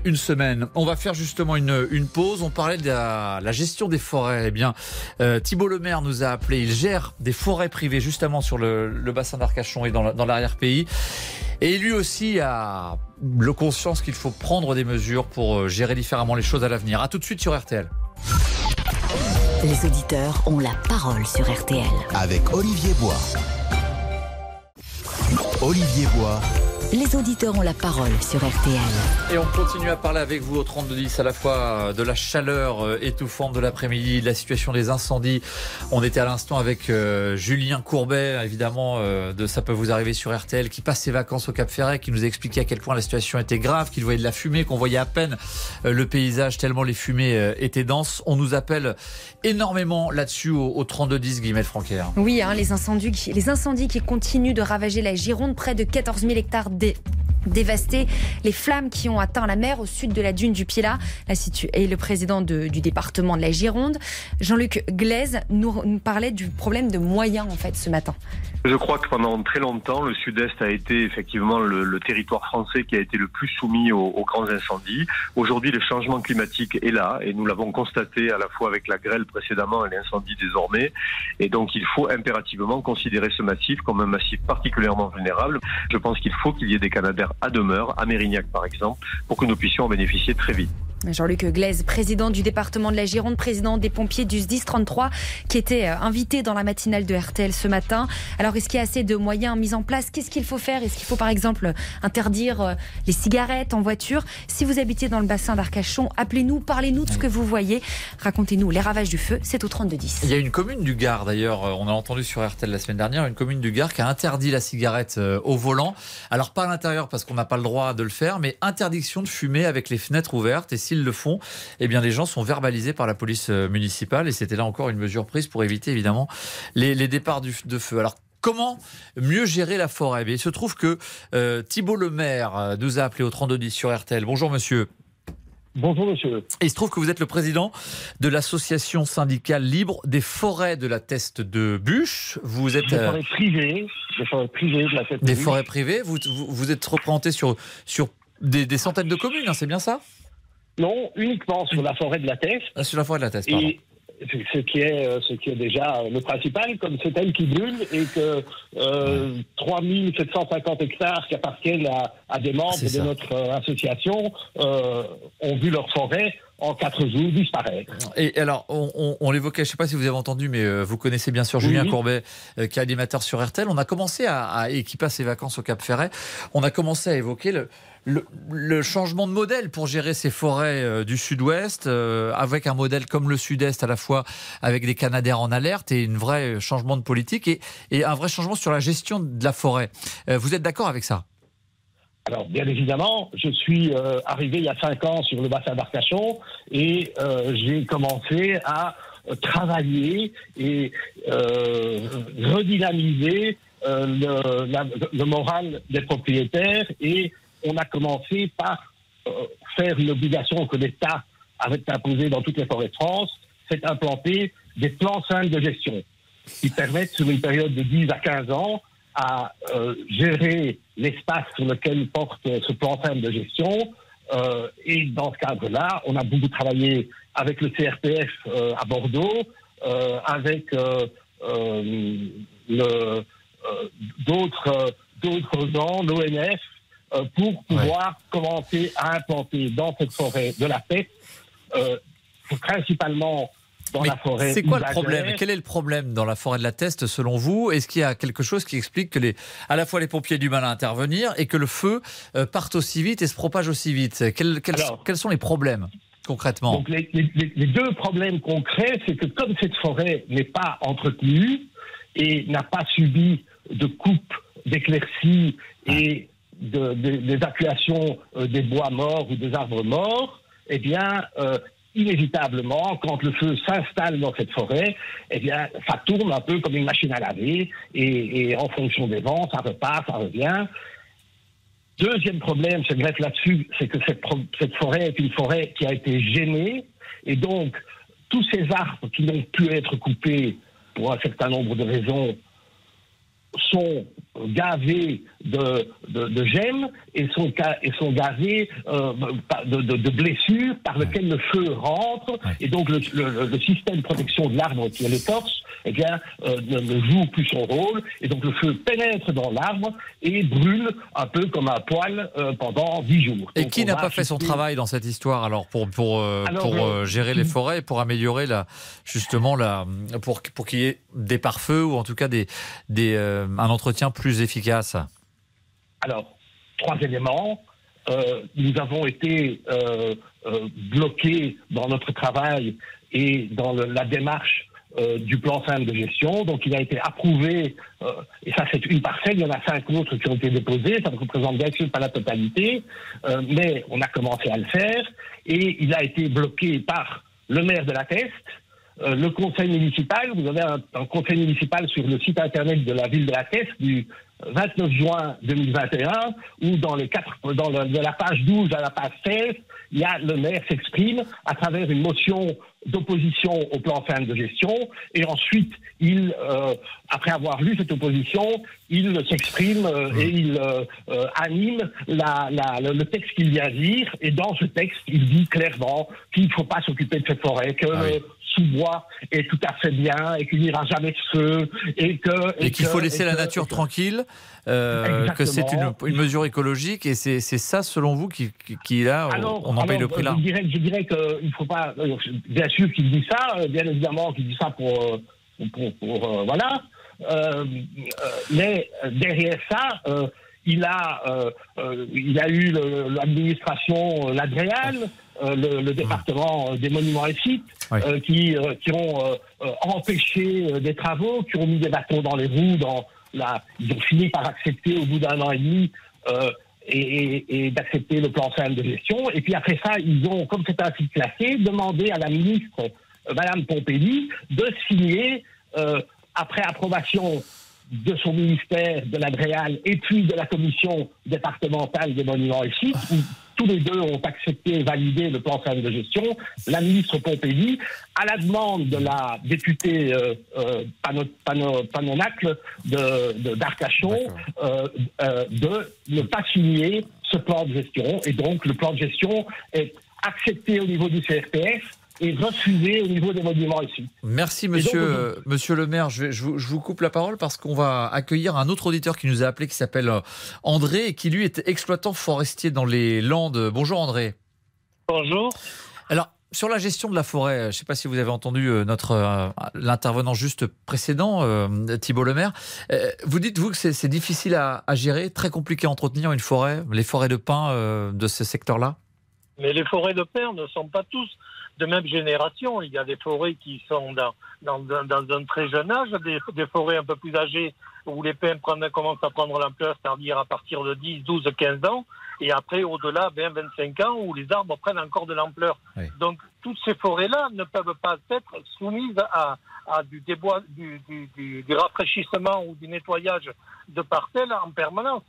une semaine. On va faire justement une une, pause. On parlait de la, gestion des forêts. Eh bien, euh, Thibault Lemaire nous a appelé. Il gère des forêts privées justement sur le, bassin d'Arcachon et dans l'arrière-pays. Et lui aussi a le conscience qu'il faut prendre des mesures pour euh, gérer différemment les choses à l'avenir. A tout de suite sur RTL. Les auditeurs ont la parole sur RTL. Avec Olivier Bois. Olivier Bois les auditeurs ont la parole sur RTL. Et on continue à parler avec vous au 3210 à la fois euh, de la chaleur euh, étouffante de l'après-midi, de la situation des incendies. On était à l'instant avec euh, Julien Courbet, évidemment, de Ça peut vous arriver sur RTL, qui passe ses vacances au Cap Ferret, qui nous a expliqué à quel point la situation était grave, qu'il voyait de la fumée, qu'on voyait à peine le paysage tellement les fumées étaient denses. On nous appelle énormément là-dessus au, au 3210, Guillemette Franquer. Oui, hein, les, incendies, les incendies qui continuent de ravager la Gironde, près de 14 000 hectares dévasté. Les flammes qui ont atteint la mer au sud de la dune du Pilat et le président du département de la Gironde, Jean-Luc Glaise, nous, parlait du problème de moyens en fait ce matin. Je crois que pendant très longtemps, le sud-est a été effectivement le, territoire français qui a été le plus soumis aux, aux grands incendies. Aujourd'hui, le changement climatique est là et nous l'avons constaté à la fois avec la grêle précédemment et l'incendie désormais. Et donc, il faut impérativement considérer ce massif comme un massif particulièrement vulnérable. Je pense qu'il faut qu'il des Canadaires à demeure, à Mérignac par exemple, pour que nous puissions en bénéficier très vite. Jean-Luc Glaise, président du département de la Gironde, président des pompiers du 10 33, qui était euh, invité dans la matinale de RTL ce matin. Alors, est-ce qu'il y a assez de moyens mis en place? Qu'est-ce qu'il faut faire? Est-ce qu'il faut, par exemple, interdire euh, les cigarettes en voiture? Si vous habitez dans le bassin d'Arcachon, appelez-nous, parlez-nous de ce que vous voyez. Racontez-nous les ravages du feu. C'est au 3210. Il y a une commune du Gard, d'ailleurs, euh, on a entendu sur RTL la semaine dernière, une commune du Gard qui a interdit la cigarette au volant. Alors, pas à l'intérieur parce qu'on n'a pas le droit de le faire, mais interdiction de fumer avec les fenêtres ouvertes. Et s'ils le font, eh bien, les gens sont verbalisés par la police euh, municipale. Et c'était là encore une mesure prise pour éviter, évidemment, les, départs de feu. Alors, Comment mieux gérer la forêt? Eh Il se trouve que euh, Thibault Lemaire euh, nous a appelé au 3210 sur RTL. Bonjour monsieur. Bonjour monsieur. Et il se trouve que vous êtes le président de l'association syndicale libre des forêts de la Teste de Bûche. Vous êtes des forêts privées, des forêts privées de la Teste Des forêts privées. Vous, vous, êtes représenté sur sur des, centaines de communes, hein, c'est bien ça? Non, uniquement sur la forêt de la Teste. Ah, sur la forêt de la Teste, pardon. Et ce qui est euh, ce qui est déjà le principal, comme c'est elle qui brûle et que euh, 3750 hectares qui appartiennent à, des membres de notre euh, association euh, ont vu leur forêt en quatre jours disparaître. Et alors, on, l'évoquait, je ne sais pas si vous avez entendu, mais vous connaissez bien sûr Julien Courbet, qui est animateur sur RTL. On a commencé à, et qui passe ses vacances au Cap Ferret, on a commencé à évoquer le, le, changement de modèle pour gérer ces forêts euh, du sud-ouest, euh, avec un modèle comme le sud-est à la fois avec des Canadaires en alerte et un vrai changement de politique et, un vrai changement sur la gestion de la forêt. Euh, vous êtes d'accord avec ça? Alors, bien évidemment, je suis arrivé il y a cinq ans sur le bassin d'Arcachon et j'ai commencé à travailler et redynamiser le, le, moral des propriétaires et on a commencé par faire une obligation que l'État avait imposée dans toutes les forêts de France, c'est implanter des plans simples de gestion qui permettent sur une période de 10 à 15 ans à euh, gérer l'espace sur lequel porte ce plan simple de gestion. Euh, et dans ce cadre-là, on a beaucoup travaillé avec le CRPF euh, à Bordeaux, avec d'autres d'autres gens, l'ONF, pour pouvoir commencer à implanter dans cette forêt de la paix, principalement c'est quoi le problème? Quel est le problème dans la forêt de la Teste selon vous? Est-ce qu'il y a quelque chose qui explique que les, à la fois les pompiers du mal à intervenir et que le feu euh, parte aussi vite et se propage aussi vite? Quels, quels, sont les problèmes concrètement? donc les, deux problèmes concrets, c'est que comme cette forêt n'est pas entretenue et n'a pas subi de coupe, d'éclaircies et d'évacuation euh, des bois morts ou des arbres morts, eh bien, euh, inévitablement, quand le feu s'installe dans cette forêt, eh bien, ça tourne un peu comme une machine à laver, et, en fonction des vents, ça repart, ça revient. Deuxième problème, je greffe là-dessus, c'est que cette forêt est une forêt qui a été gênée, et donc tous ces arbres qui n'ont pu être coupés pour un certain nombre de raisons sont gavés de, de, gemmes et sont, et sont gavés euh, de, de, blessures par lesquelles le feu rentre. Et donc le, le, système de protection de l'arbre qui est l'écorce eh bien, euh, ne, joue plus son rôle. Et donc le feu pénètre dans l'arbre et brûle un peu comme un poil euh, pendant dix jours. Et qui n'a pas fait son travail dans cette histoire alors pour, pour, pour gérer les forêts, pour améliorer la, justement la, pour, pour qu'il y ait des pare-feux ou en tout cas des, des, un entretien plus efficace Alors, trois éléments. Euh, nous avons été euh, euh, bloqués dans notre travail et dans la démarche du plan simple de gestion. Donc, il a été approuvé, et ça, c'est une parcelle. Il y en a cinq autres qui ont été déposés. Ça ne représente bien sûr pas la totalité, mais on a commencé à le faire. Et il a été bloqué par le maire de la Teste, le conseil municipal. Vous avez un, conseil municipal sur le site internet de la ville de la Teste du 29 juin 2021, où dans, les quatre, dans le, de la page 12 à la page 16, il y a le maire s'exprime à travers une motion d'opposition au plan fin de gestion, et ensuite, il, euh, après avoir lu cette opposition, il s'exprime euh, et il euh, anime la, la, le, texte qu'il vient lire, et dans ce texte, il dit clairement qu'il ne faut pas s'occuper de cette forêt, que ah sous-bois est tout à fait bien, et qu'il n'y aura jamais de feu, et que... Et, qu'il faut laisser la nature tranquille, que c'est une, une, mesure écologique, et c'est ça, selon vous, qui, qui, là, on en paye le prix là Je dirais, je dirais qu'il ne faut pas bien sûr qu'il dit ça, euh, bien évidemment qu'il dit ça pour, euh, pour, euh, voilà. mais derrière ça, il a, il a eu l'administration l'Adréal, le, département des monuments et sites, qui, qui ont empêché des travaux, qui ont mis des bâtons dans les roues, dans la, ils ont fini par accepter au bout d'un an et demi et, d'accepter le plan simple de gestion. Et puis après ça, ils ont, comme c'est un site classé, demandé à la ministre, euh, Madame Pompéi, de signer, euh, après approbation de son ministère, de l'Adréal, et puis de la commission départementale des monuments et sites, tous les deux ont accepté et validé le plan de gestion. La ministre Pompéi, à la demande de la députée euh, euh Panonacle d'Arcachon, de, euh, euh, de ne pas signer ce plan de gestion. Et donc, le plan de gestion est accepté au niveau du CRPF et refusé au niveau des monuments ici. Merci, monsieur, monsieur le maire. Je, je, vous, coupe la parole parce qu'on va accueillir un autre auditeur qui nous a appelé qui s'appelle euh, André et qui lui est exploitant forestier dans les Landes. Bonjour André. Bonjour. Alors, sur la gestion de la forêt, je ne sais pas si vous avez entendu euh, notre euh, l'intervenant juste précédent, Thibault Lemaire. Vous dites vous que c'est difficile à, à, gérer, très compliqué à entretenir une forêt, les forêts de pins de ce secteur-là? Mais les forêts de pins ne sont pas tous de même génération. Il y a des forêts qui sont dans, dans, dans un très jeune âge, des, des, forêts un peu plus âgées où les pins commencent à prendre l'ampleur, c'est-à-dire à partir de 10, 12, 15 ans, et après au-delà 20, 25 ans où les arbres prennent encore de l'ampleur. Donc toutes ces forêts-là ne peuvent pas être soumises à, du, débois, du, rafraîchissement ou du nettoyage de parcelles en permanence.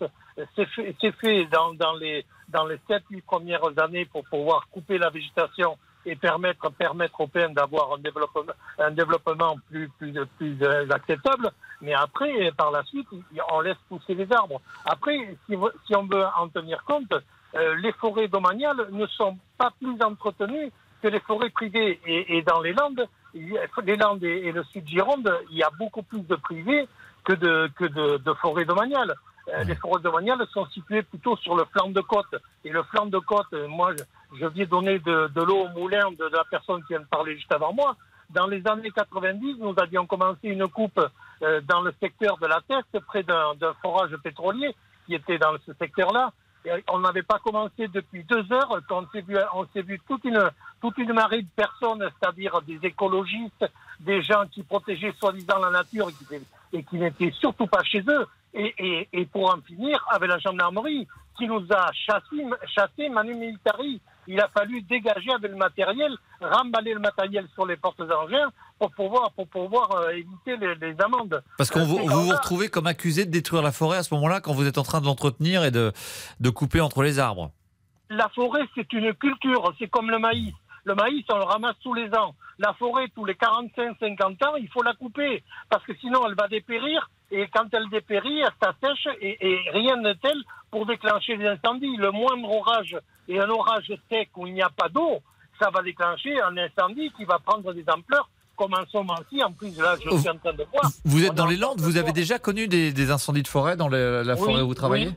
C'est fait, dans, les, dans les 7-8 premières années pour pouvoir couper la végétation et permettre, permettre aux pins d'avoir un développement, un développement plus, plus, plus acceptable. Mais après, par la suite, on laisse pousser les arbres. Après, si, si on veut en tenir compte, euh, les forêts domaniales ne sont pas plus entretenues que les forêts privées. Et, dans les Landes, les Landes et, le sud Gironde, il y a beaucoup plus de privés que de, que de, de forêts domaniales. Euh, les forêts domaniales sont situées plutôt sur le flanc de côte. Et le flanc de côte, euh, moi, je, viens donner de, l'eau au moulin de, la personne qui vient de parler juste avant moi. Dans les années 90, nous avions commencé une coupe euh, dans le secteur de la Teste, près d'un forage pétrolier qui était dans ce secteur-là. on n'avait pas commencé depuis deux heures quand on s'est vu, on s'est vu toute une, marée de personnes, c'est-à-dire des écologistes, des gens qui protégeaient soi-disant la nature et qui, n'étaient surtout pas chez eux. Et, et, et, pour en finir avec la gendarmerie qui nous a chassé, chassé Manu Militari. Il a fallu dégager avec le matériel, remballer le matériel sur les portes engins pour pouvoir, pour pouvoir euh, éviter les, les, amendes. Parce que vous vous, vous retrouvez comme accusé de détruire la forêt à ce moment-là quand vous êtes en train de l'entretenir et de, de couper entre les arbres. La forêt, c'est une culture, c'est comme le maïs. Le maïs, on le ramasse tous les ans. La forêt, tous les 45-50 ans, il faut la couper parce que sinon elle va dépérir et quand elle dépérit, elle s'assèche et, rien n'est tel pour déclencher les incendies. Le moindre orage et un orage sec où il n'y a pas d'eau, ça va déclencher un incendie qui va prendre des ampleurs comme en ce moment-ci. En plus, là, je suis en train de voir. Vous êtes dans les Landes, vous avez déjà connu des, incendies de forêt dans la forêt où vous travaillez?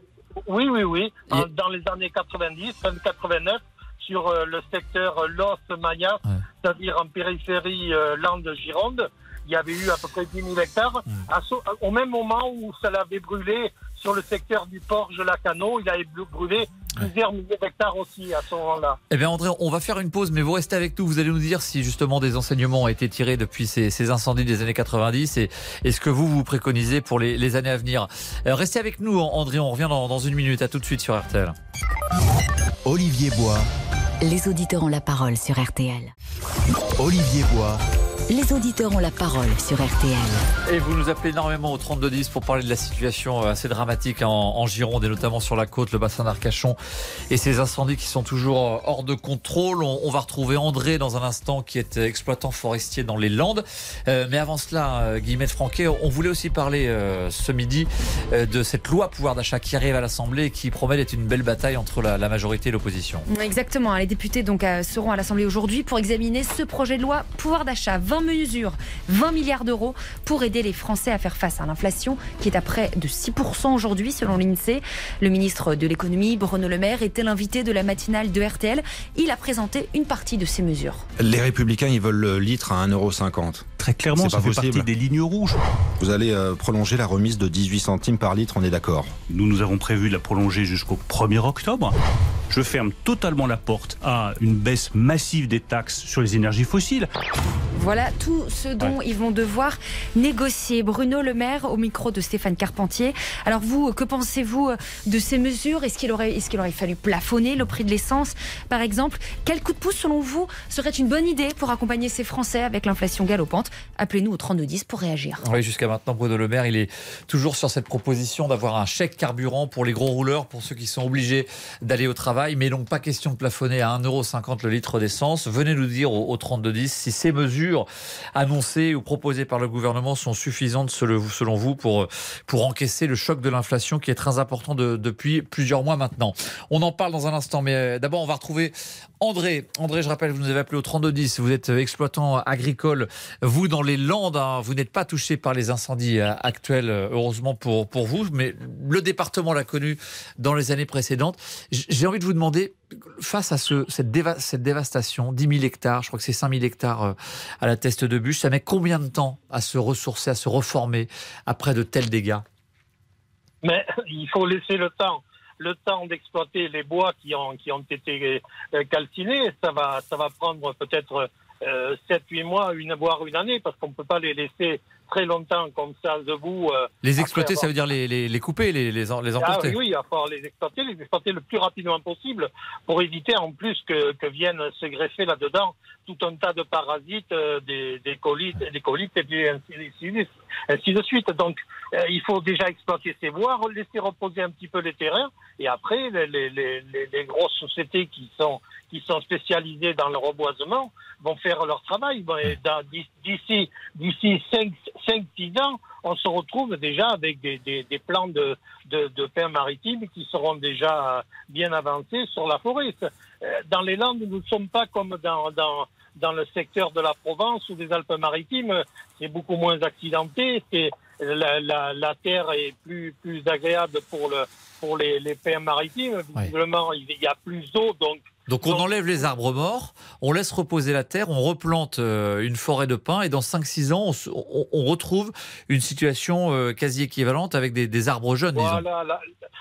Oui, oui, oui. Dans les années 90, 89, sur euh, le secteur Los-Maya, c'est-à-dire en périphérie euh, Landes-Gironde, il y avait eu à peu près 10 000 hectares. Mm. au même moment où ça l'avait brûlé sur le secteur du port Lacano, il avait brûlé plusieurs milliers d'hectares aussi à ce moment-là. Eh bien André, on va faire une pause, mais vous restez avec nous. Vous allez nous dire si justement des enseignements ont été tirés depuis ces, incendies des années 90 et, ce que vous vous préconisez pour les, années à venir? Euh, restez avec nous, André. On revient dans, dans une minute. À tout de suite sur RTL. Olivier Bois. Les auditeurs ont la parole sur RTL. Olivier Bois les auditeurs ont la parole sur RTL. Et vous nous appelez énormément au 3210 pour parler de la situation euh, assez dramatique en, Gironde et notamment sur la côte, le bassin d'Arcachon et ces incendies qui sont toujours euh, hors de contrôle. On, va retrouver André dans un instant qui est exploitant forestier dans les Landes. Euh, mais avant cela, Guillemette Franquet, on voulait aussi parler ce midi de cette loi pouvoir d'achat qui arrive à l'Assemblée et qui promet d'être une belle bataille entre la, majorité et l'opposition. Exactement. Les députés donc seront à l'Assemblée aujourd'hui pour examiner ce projet de loi pouvoir d'achat 20 mesures, 20 milliards d'euros pour aider les Français à faire face à l'inflation qui est à près de 6% aujourd'hui selon l'INSEE. Le ministre de l'économie, Bruno Le Maire, était l'invité de la matinale de RTL. Il a présenté une partie de ces mesures. Les républicains, ils veulent le litre à 1,50€. Très clairement, ça fait partie des lignes rouges. Vous allez euh, prolonger la remise de 18 centimes par litre, on est d'accord Nous, nous avons prévu de la prolonger jusqu'au 1er octobre. Je ferme totalement la porte à une baisse massive des taxes sur les énergies fossiles. Voilà tout ce dont ils vont devoir négocier. Bruno Le Maire au micro de Stéphane Carpentier. Alors vous, que pensez-vous de ces mesures? Est-ce qu'il aurait, est qu'il aurait fallu plafonner le prix de l'essence, par exemple? Quel coup de pouce, selon vous, serait une bonne idée pour accompagner ces Français avec l'inflation galopante? Appelez-nous au 3210 pour réagir. Oui, jusqu'à maintenant, Bruno Le Maire, il est toujours sur cette proposition d'avoir un chèque carburant pour les gros rouleurs, pour ceux qui sont obligés d'aller au travail, mais donc pas question de plafonner à 1,50€ le litre d'essence. Venez nous dire au 3210 si ces mesures annoncées ou proposées par le gouvernement sont suffisantes selon vous pour, encaisser le choc de l'inflation qui est très important depuis plusieurs mois maintenant. On en parle dans un instant, mais euh, d'abord on va retrouver André. André, je rappelle, vous nous avez appelé au 3210, vous êtes exploitant agricole, vous dans les Landes, hein, vous n'êtes pas touché par les incendies euh, actuels, euh, heureusement pour, pour vous, mais le département l'a connu dans les années précédentes. J'ai envie de vous demander, face à ce, cette, dévastation, 10 000 hectares, je crois que c'est 5 000 hectares euh, à la teste de bûche, ça met combien de temps à se ressourcer, à se reformer après de tels dégâts? Mais il faut laisser le temps. Le temps d'exploiter les bois qui ont, qui ont été euh, calcinés, ça va, ça va prendre peut-être 7-8 euh, mois, une, voire une année, parce qu'on ne peut pas les laisser très longtemps comme ça debout. les exploiter, ça veut dire les, les, les couper, les, les, les emporter ah, Oui, il va falloir les exploiter, les exploiter le plus rapidement possible pour éviter en plus que, que viennent se greffer là-dedans tout un tas de parasites, des, des colites, des colites et puis ainsi, ainsi de suite. Donc, il faut déjà exploiter ces voies, laisser reposer un petit peu les terrains et après, les, les, les, grosses sociétés qui sont qui sont spécialisés dans le reboisement vont faire leur travail. D'ici d'ici 5-6 ans, on se retrouve déjà avec des, des, des plans de, de, de maritime qui seront déjà bien avancés sur la forêt. Euh, dans les Landes, nous ne sommes pas comme dans, dans le secteur de la Provence ou des Alpes-Maritimes. C'est beaucoup moins accidenté. C'est la, la, la, terre est plus, plus agréable pour, le, pour les, les pains maritimes. Visiblement, il y a plus d'eau, donc donc on enlève les arbres morts, on laisse reposer la terre, on replante euh, une forêt de pins et dans 5-6 ans, on, retrouve une situation euh, quasi équivalente avec des, arbres jeunes. Voilà,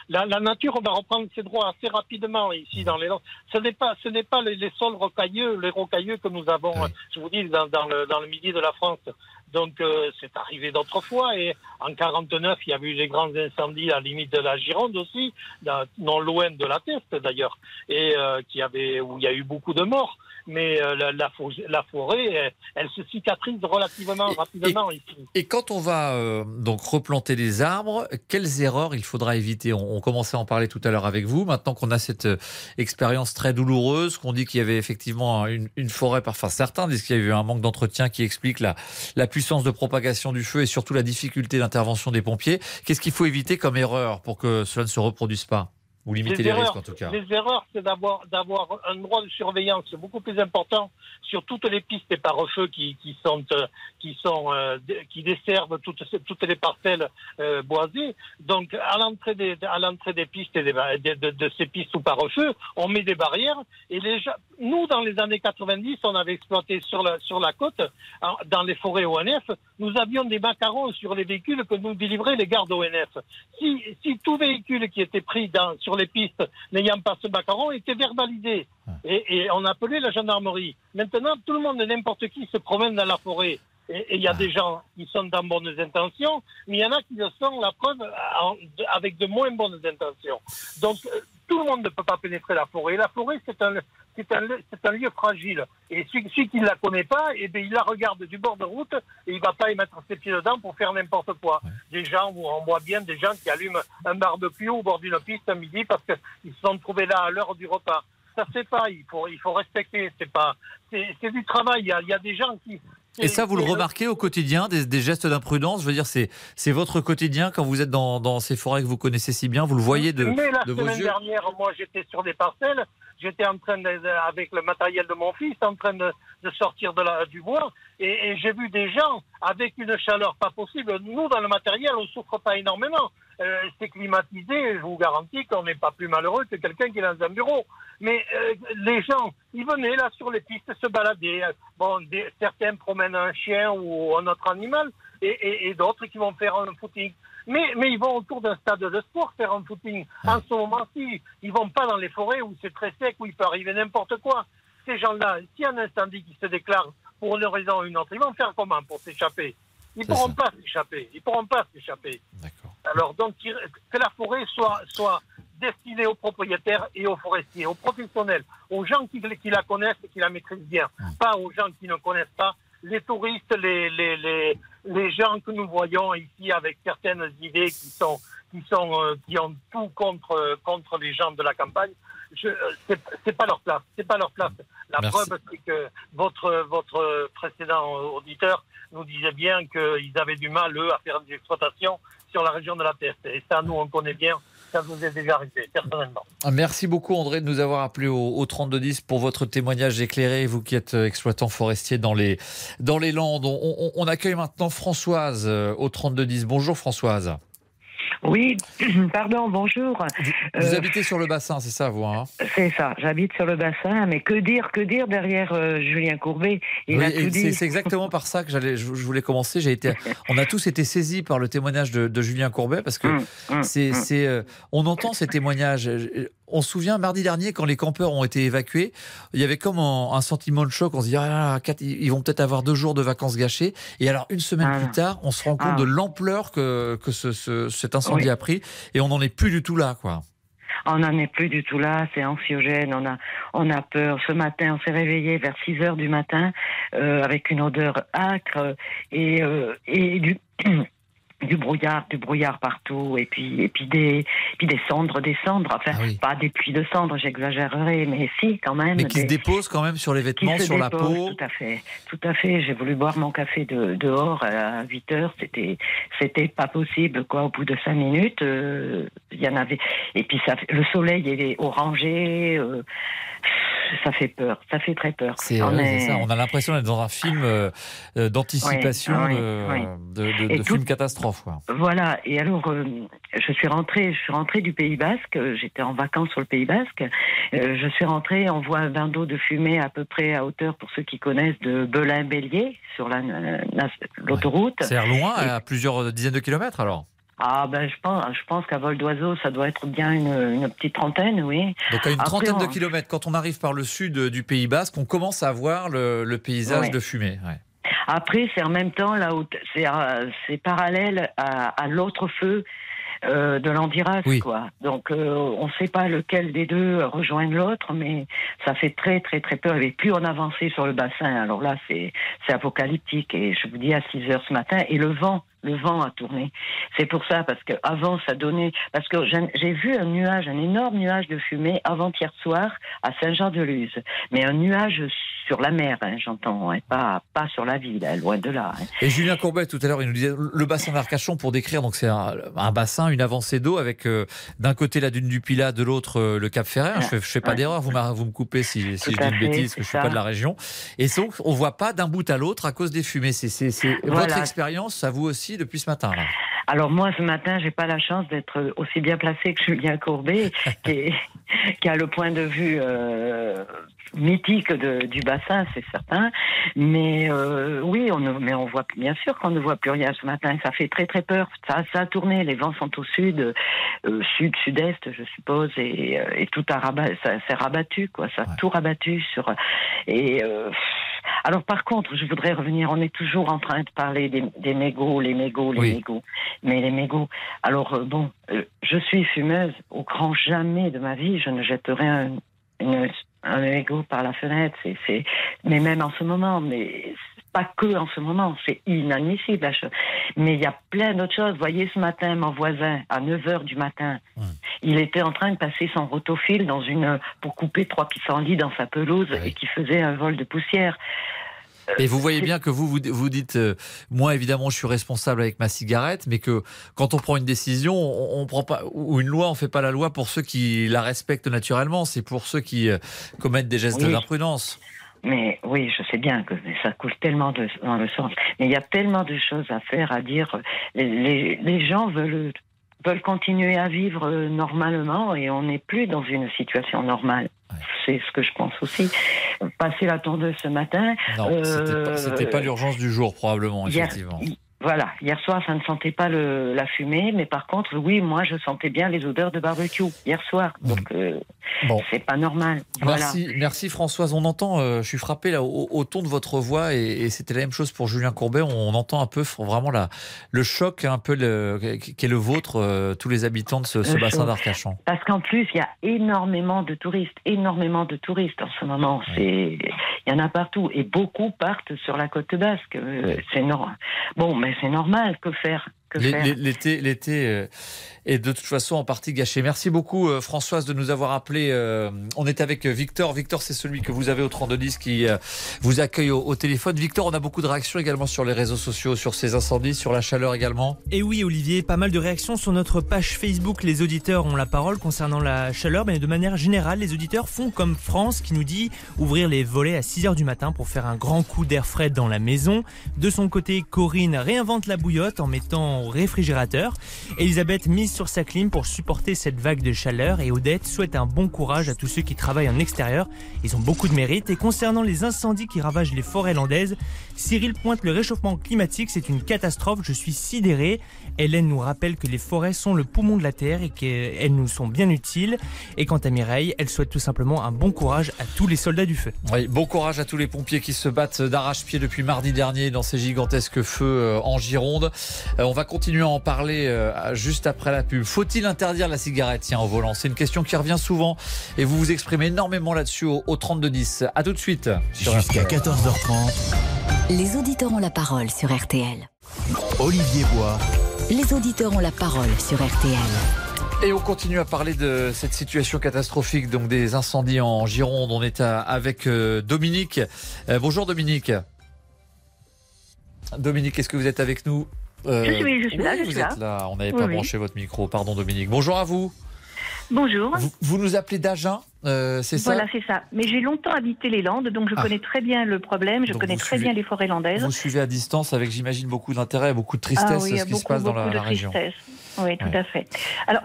la, la, nature va reprendre ses droits assez rapidement ici dans les Landes. Ce n'est pas, ce n'est pas les, sols rocailleux, les rocailleux que nous avons, je vous dis, dans, dans, le, dans le midi de la France. Donc euh, c'est arrivé d'autres fois et en 49 il y a eu les grands incendies à la limite de la Gironde aussi, non loin de la Teste d'ailleurs, et euh, qui avait où il y a eu beaucoup de morts mais euh, la, la, forêt, elle, se cicatrise relativement rapidement et, ici. Et quand on va donc replanter des arbres, quelles erreurs il faudra éviter? On, commençait à en parler tout à l'heure avec vous. Maintenant qu'on a cette expérience très douloureuse, qu'on dit qu'il y avait effectivement une, une forêt, enfin certains disent qu'il y a eu un manque d'entretien qui explique la, la puissance de propagation du feu et surtout la difficulté d'intervention des pompiers. Qu'est-ce qu'il faut éviter comme erreur pour que cela ne se reproduise pas? Ou limiter les, risques en tout cas. Les erreurs, c'est d'avoir d'avoir un droit de surveillance beaucoup plus important sur toutes les pistes et pare-feux qui, qui sont euh, qui sont euh, qui desservent toutes toutes les parcelles euh, boisées. Donc à l'entrée des à l'entrée des pistes et des, de, de, ces pistes ou pare-feu, on met des barrières et les nous dans les années 90, on avait exploité sur la sur la côte dans les forêts ONF, nous avions des macarons sur les véhicules que nous délivraient les gardes ONF. Si si tout véhicule qui était pris dans sur les pistes n'ayant pas ce macaron était verbalisé. Ah. Et, on appelait la gendarmerie. Maintenant, tout le monde n'importe qui se promène dans la forêt. Et il y a ah. des gens qui sont dans bonnes intentions, mais il y en a qui le sont, la preuve, avec de moins bonnes intentions. Donc, euh, tout le monde ne peut pas pénétrer la forêt. La forêt, c'est un, c'est un, c'est un lieu fragile. Et celui, qui ne la connaît pas, eh bien, il la regarde du bord de route et il va pas y mettre ses pieds dedans pour faire n'importe quoi. Des gens, où on voit bien des gens qui allument un barbecue au bord d'une piste à midi parce qu'ils se sont trouvés là à l'heure du repas. Ça c'est pas, il faut, il faut respecter. C'est pas, c'est, c'est du travail. Il y, a, il y a des gens qui, et ça, vous le remarquez au quotidien, des, des gestes d'imprudence? Je veux dire, c'est, votre quotidien quand vous êtes dans, dans, ces forêts que vous connaissez si bien, vous le voyez de, Mais la de vos yeux? dernière, moi, j'étais sur des parcelles, j'étais en train, de, avec le matériel de mon fils, en train de, de sortir de la, du bois, et, et j'ai vu des gens avec une chaleur pas possible. Nous, dans le matériel, on souffre pas énormément. Euh, c'est climatisé, je vous garantis qu'on n'est pas plus malheureux que quelqu'un qui est dans un bureau. Mais euh, les gens, ils venaient là sur les pistes se balader. Bon, certains promènent un chien ou un autre animal, et, et, d'autres qui vont faire un footing. Mais, mais ils vont autour d'un stade de sport faire un footing. En ce moment-ci, ils vont pas dans les forêts où c'est très sec, où il peut arriver n'importe quoi. Ces gens-là, s'il y a un incendie qui se déclare pour une raison ou une autre, ils vont faire comment pour s'échapper? Ils pourront pas s'échapper. Ils pourront pas s'échapper. Alors donc que la forêt soit soit destinée aux propriétaires et aux forestiers, aux professionnels, aux gens qui, qui la connaissent et qui la maîtrisent bien, pas aux gens qui ne connaissent pas, les touristes, les, les, les, les gens que nous voyons ici avec certaines idées qui sont qui sont euh, qui ont tout contre contre les gens de la campagne. Je c'est, c'est pas leur place, c'est pas leur place. La preuve c'est que votre votre précédent auditeur nous disait bien qu'ils avaient du mal eux à faire des exploitations sur la région de la Teste. Et ça, nous, on connaît bien. Ça vous est déjà arrivé, personnellement. Ah, merci beaucoup, André, de nous avoir appelé au, au 3210 pour votre témoignage éclairé, vous qui êtes euh, exploitant forestier dans les, dans les Landes. On, on, on accueille maintenant Françoise euh, au 3210. Bonjour, Françoise. Oui, pardon, bonjour. Vous, euh, habitez sur le bassin, c'est ça, vous hein? C'est ça, j'habite sur le bassin, mais que dire, que dire derrière euh, Julien Courbet? Il a tout dit. C'est exactement par ça que j'allais, je, voulais commencer. J'ai été, on a tous été saisis par le témoignage de, Julien Courbet parce que hum, hum, c'est, hum. c'est, euh, on entend ces témoignages on se souvient mardi dernier quand les campeurs ont été évacués, il y avait comme un, sentiment de choc. On se dit ah, ils vont peut-être avoir deux jours de vacances gâchées. Et alors une semaine ah. plus tard, on se rend compte de l'ampleur que, que ce, cet incendie a pris et on n'en est plus du tout là, quoi. On n'en est plus du tout là, c'est anxiogène, on a, on a peur. Ce matin, on s'est réveillé vers 6 heures du matin euh, avec une odeur âcre et, euh, et du, du brouillard, du brouillard partout, et puis et puis des puis des cendres, des cendres. Enfin, ah pas des pluies de cendres, j'exagérerais, mais si quand même. Mais qui se déposent quand même sur les vêtements, sur la peau. Tout à fait, tout à fait. J'ai voulu boire mon café de, dehors à 8 heures, c'était c'était pas possible quoi. Au bout de 5 minutes, euh, il y en avait. Et puis ça, le soleil est orangé. Euh, ça fait peur, ça fait très peur. C'est on, on a l'impression d'être dans un film euh, euh, d'anticipation de, de, film catastrophe. Voilà, et alors euh, je suis rentrée, je suis rentrée du Pays Basque, j'étais en vacances sur le Pays Basque, je suis rentrée, on voit un bain d'eau de fumée à peu près à hauteur, pour ceux qui connaissent, de Belin-Bélier, sur l'autoroute. C'est loin, à plusieurs dizaines de kilomètres alors ah ben je pense, je pense qu'à vol d'oiseau, ça doit être bien une, petite trentaine, oui. Donc à une trentaine de kilomètres, quand on arrive par le sud du Pays Basque, on commence à voir le, paysage de fumée. Après, c'est en même temps là euh, c'est parallèle à, l'autre feu euh, de l'Andiras, quoi. Donc euh, on ne sait pas lequel des deux rejoigne l'autre, mais ça fait très très très peur. Et plus on avançait sur le bassin, alors là c'est apocalyptique. Et je vous dis à 6 heures ce matin, et le vent le vent a tourné. C'est pour ça, parce que avant ça donnait, parce que j'ai vu un nuage, un énorme nuage de fumée avant-hier soir à Saint-Jean-de-Luz, mais un nuage sur la mer, hein, j'entends, hein, pas, pas sur la ville, hein, loin de là. Et Julien Courbet, tout à l'heure, il nous disait le bassin d'Arcachon pour décrire, donc c'est un, bassin, une avancée d'eau avec euh, d'un côté la dune du Pilat, de l'autre euh, le Cap Ferret. je, ne fais pas d'erreur, vous, vous me coupez si, si je dis une bêtise, que je suis pas de la région. Et donc, on voit pas d'un bout à l'autre à cause des fumées. C'est votre expérience, ça vous aussi depuis ce matin Alors moi, ce matin, j'ai pas la chance d'être aussi bien placé que Julien Courbet, qui, qui, a le point de vue euh, mythique du bassin, c'est certain. Mais euh, oui, on mais on voit bien sûr qu'on ne voit plus rien ce matin. Ça fait très très peur. Ça, ça a tourné. Les vents sont au sud, euh, sud, sud-est, je suppose, et, et tout a rabat, ça s'est rabattu, quoi. Ça a tout rabattu sur. Et alors par contre, je voudrais revenir, on est toujours en train de parler des, mégots, les mégots, les mégots. Mais les mégots, alors euh, bon, euh, je suis fumeuse, au grand jamais de ma vie, je ne jetterai un, un mégot par la fenêtre. C'est, mais même en ce moment, mais pas que en ce moment, c'est inadmissible Mais il y a plein d'autres choses. Voyez, ce matin, mon voisin, à 9h du matin, il était en train de passer son rotofil dans une, pour couper trois pissenlits dans sa pelouse et qui faisait un vol de poussière. Et vous voyez bien que vous vous, dites, euh, moi évidemment je suis responsable avec ma cigarette, mais que quand on prend une décision, on, prend pas ou une loi, on fait pas la loi pour ceux qui la respectent naturellement, c'est pour ceux qui euh, commettent des gestes d'imprudence. Mais oui, je sais bien que ça coule tellement dans le sens. Mais il y a tellement de choses à faire, à dire. Les, les, gens veulent, veulent continuer à vivre euh, normalement et on n'est plus dans une situation normale. C'est ce que je pense aussi. Passer la tondeuse ce matin. Non, c'était pas, pas l'urgence du jour, probablement, effectivement. Voilà, hier soir, ça ne sentait pas le, la fumée, mais par contre, oui, moi, je sentais bien les odeurs de barbecue hier soir. Mm. Donc, euh, bon. c'est pas normal. Merci, merci Françoise. On entend, euh, je suis frappé là, au, ton de votre voix, et, c'était la même chose pour Julien Courbet. On, entend un peu vraiment la, le choc, un peu qui est le vôtre, euh, tous les habitants de ce, bassin d'Arcachon. Parce qu'en plus, il y a énormément de touristes, énormément de touristes en ce moment. C'est, il y en a partout, et beaucoup partent sur la côte basque. C'est énorme. Bon, mais c'est normal. Que faire L'été, l'été euh, est de toute façon en partie gâché. Merci beaucoup euh, Françoise de nous avoir appelé. Euh, on est avec Victor. Victor, c'est celui que vous avez au 3210 qui vous accueille au, téléphone. Victor, on a beaucoup de réactions également sur les réseaux sociaux, sur ces incendies, sur la chaleur également. Et oui, Olivier, pas mal de réactions sur notre page Facebook. Les auditeurs ont la parole concernant la chaleur, mais de manière générale, les auditeurs font comme France qui nous dit ouvrir les volets à 6 h du matin pour faire un grand coup d'air frais dans la maison. De son côté, Corinne réinvente la bouillotte en mettant réfrigérateur. Elisabeth mise sur sa clim pour supporter cette vague de chaleur et Odette souhaite un bon courage à tous ceux qui travaillent en extérieur. Ils ont beaucoup de mérite. Et concernant les incendies qui ravagent les forêts landaises, Cyril pointe le réchauffement climatique, c'est une catastrophe. Je suis sidéré. Hélène nous rappelle que les forêts sont le poumon de la Terre et qu'elles nous sont bien utiles. Et quant à Mireille, elle souhaite tout simplement un bon courage à tous les soldats du feu. Oui, bon courage à tous les pompiers qui se battent d'arrache-pied depuis mardi dernier dans ces gigantesques feux euh, en Gironde. Euh, on va continuer à en parler euh, juste après la pub. Faut-il interdire la cigarette tiens, au volant? C'est une question qui revient souvent et vous vous exprimez énormément là-dessus au, au 3210. À tout de suite. Jusqu'à 14h30. Les auditeurs ont la parole sur RTL. Olivier Bois. Les auditeurs ont la parole sur RTL. Et on continue à parler de cette situation catastrophique, donc des incendies en Gironde. On est avec euh, Dominique. Euh, bonjour Dominique. Dominique, est-ce que vous êtes avec nous? Euh, Je suis, je suis là. vous êtes là. On n'avait pas branché votre micro. Pardon Dominique. Bonjour à vous. Bonjour. Vous, nous appelez d'Agen, c'est ça Voilà, c'est ça. Mais j'ai longtemps habité les Landes, donc je Ah. connais très bien le problème, je Donc connais très suivez- bien les forêts landaises. Vous suivez à distance avec, j'imagine, beaucoup d'intérêt et beaucoup de tristesse ah oui, ce qui se passe dans la, de la région. tristesse. Oui, tout Ouais. à fait. Alors,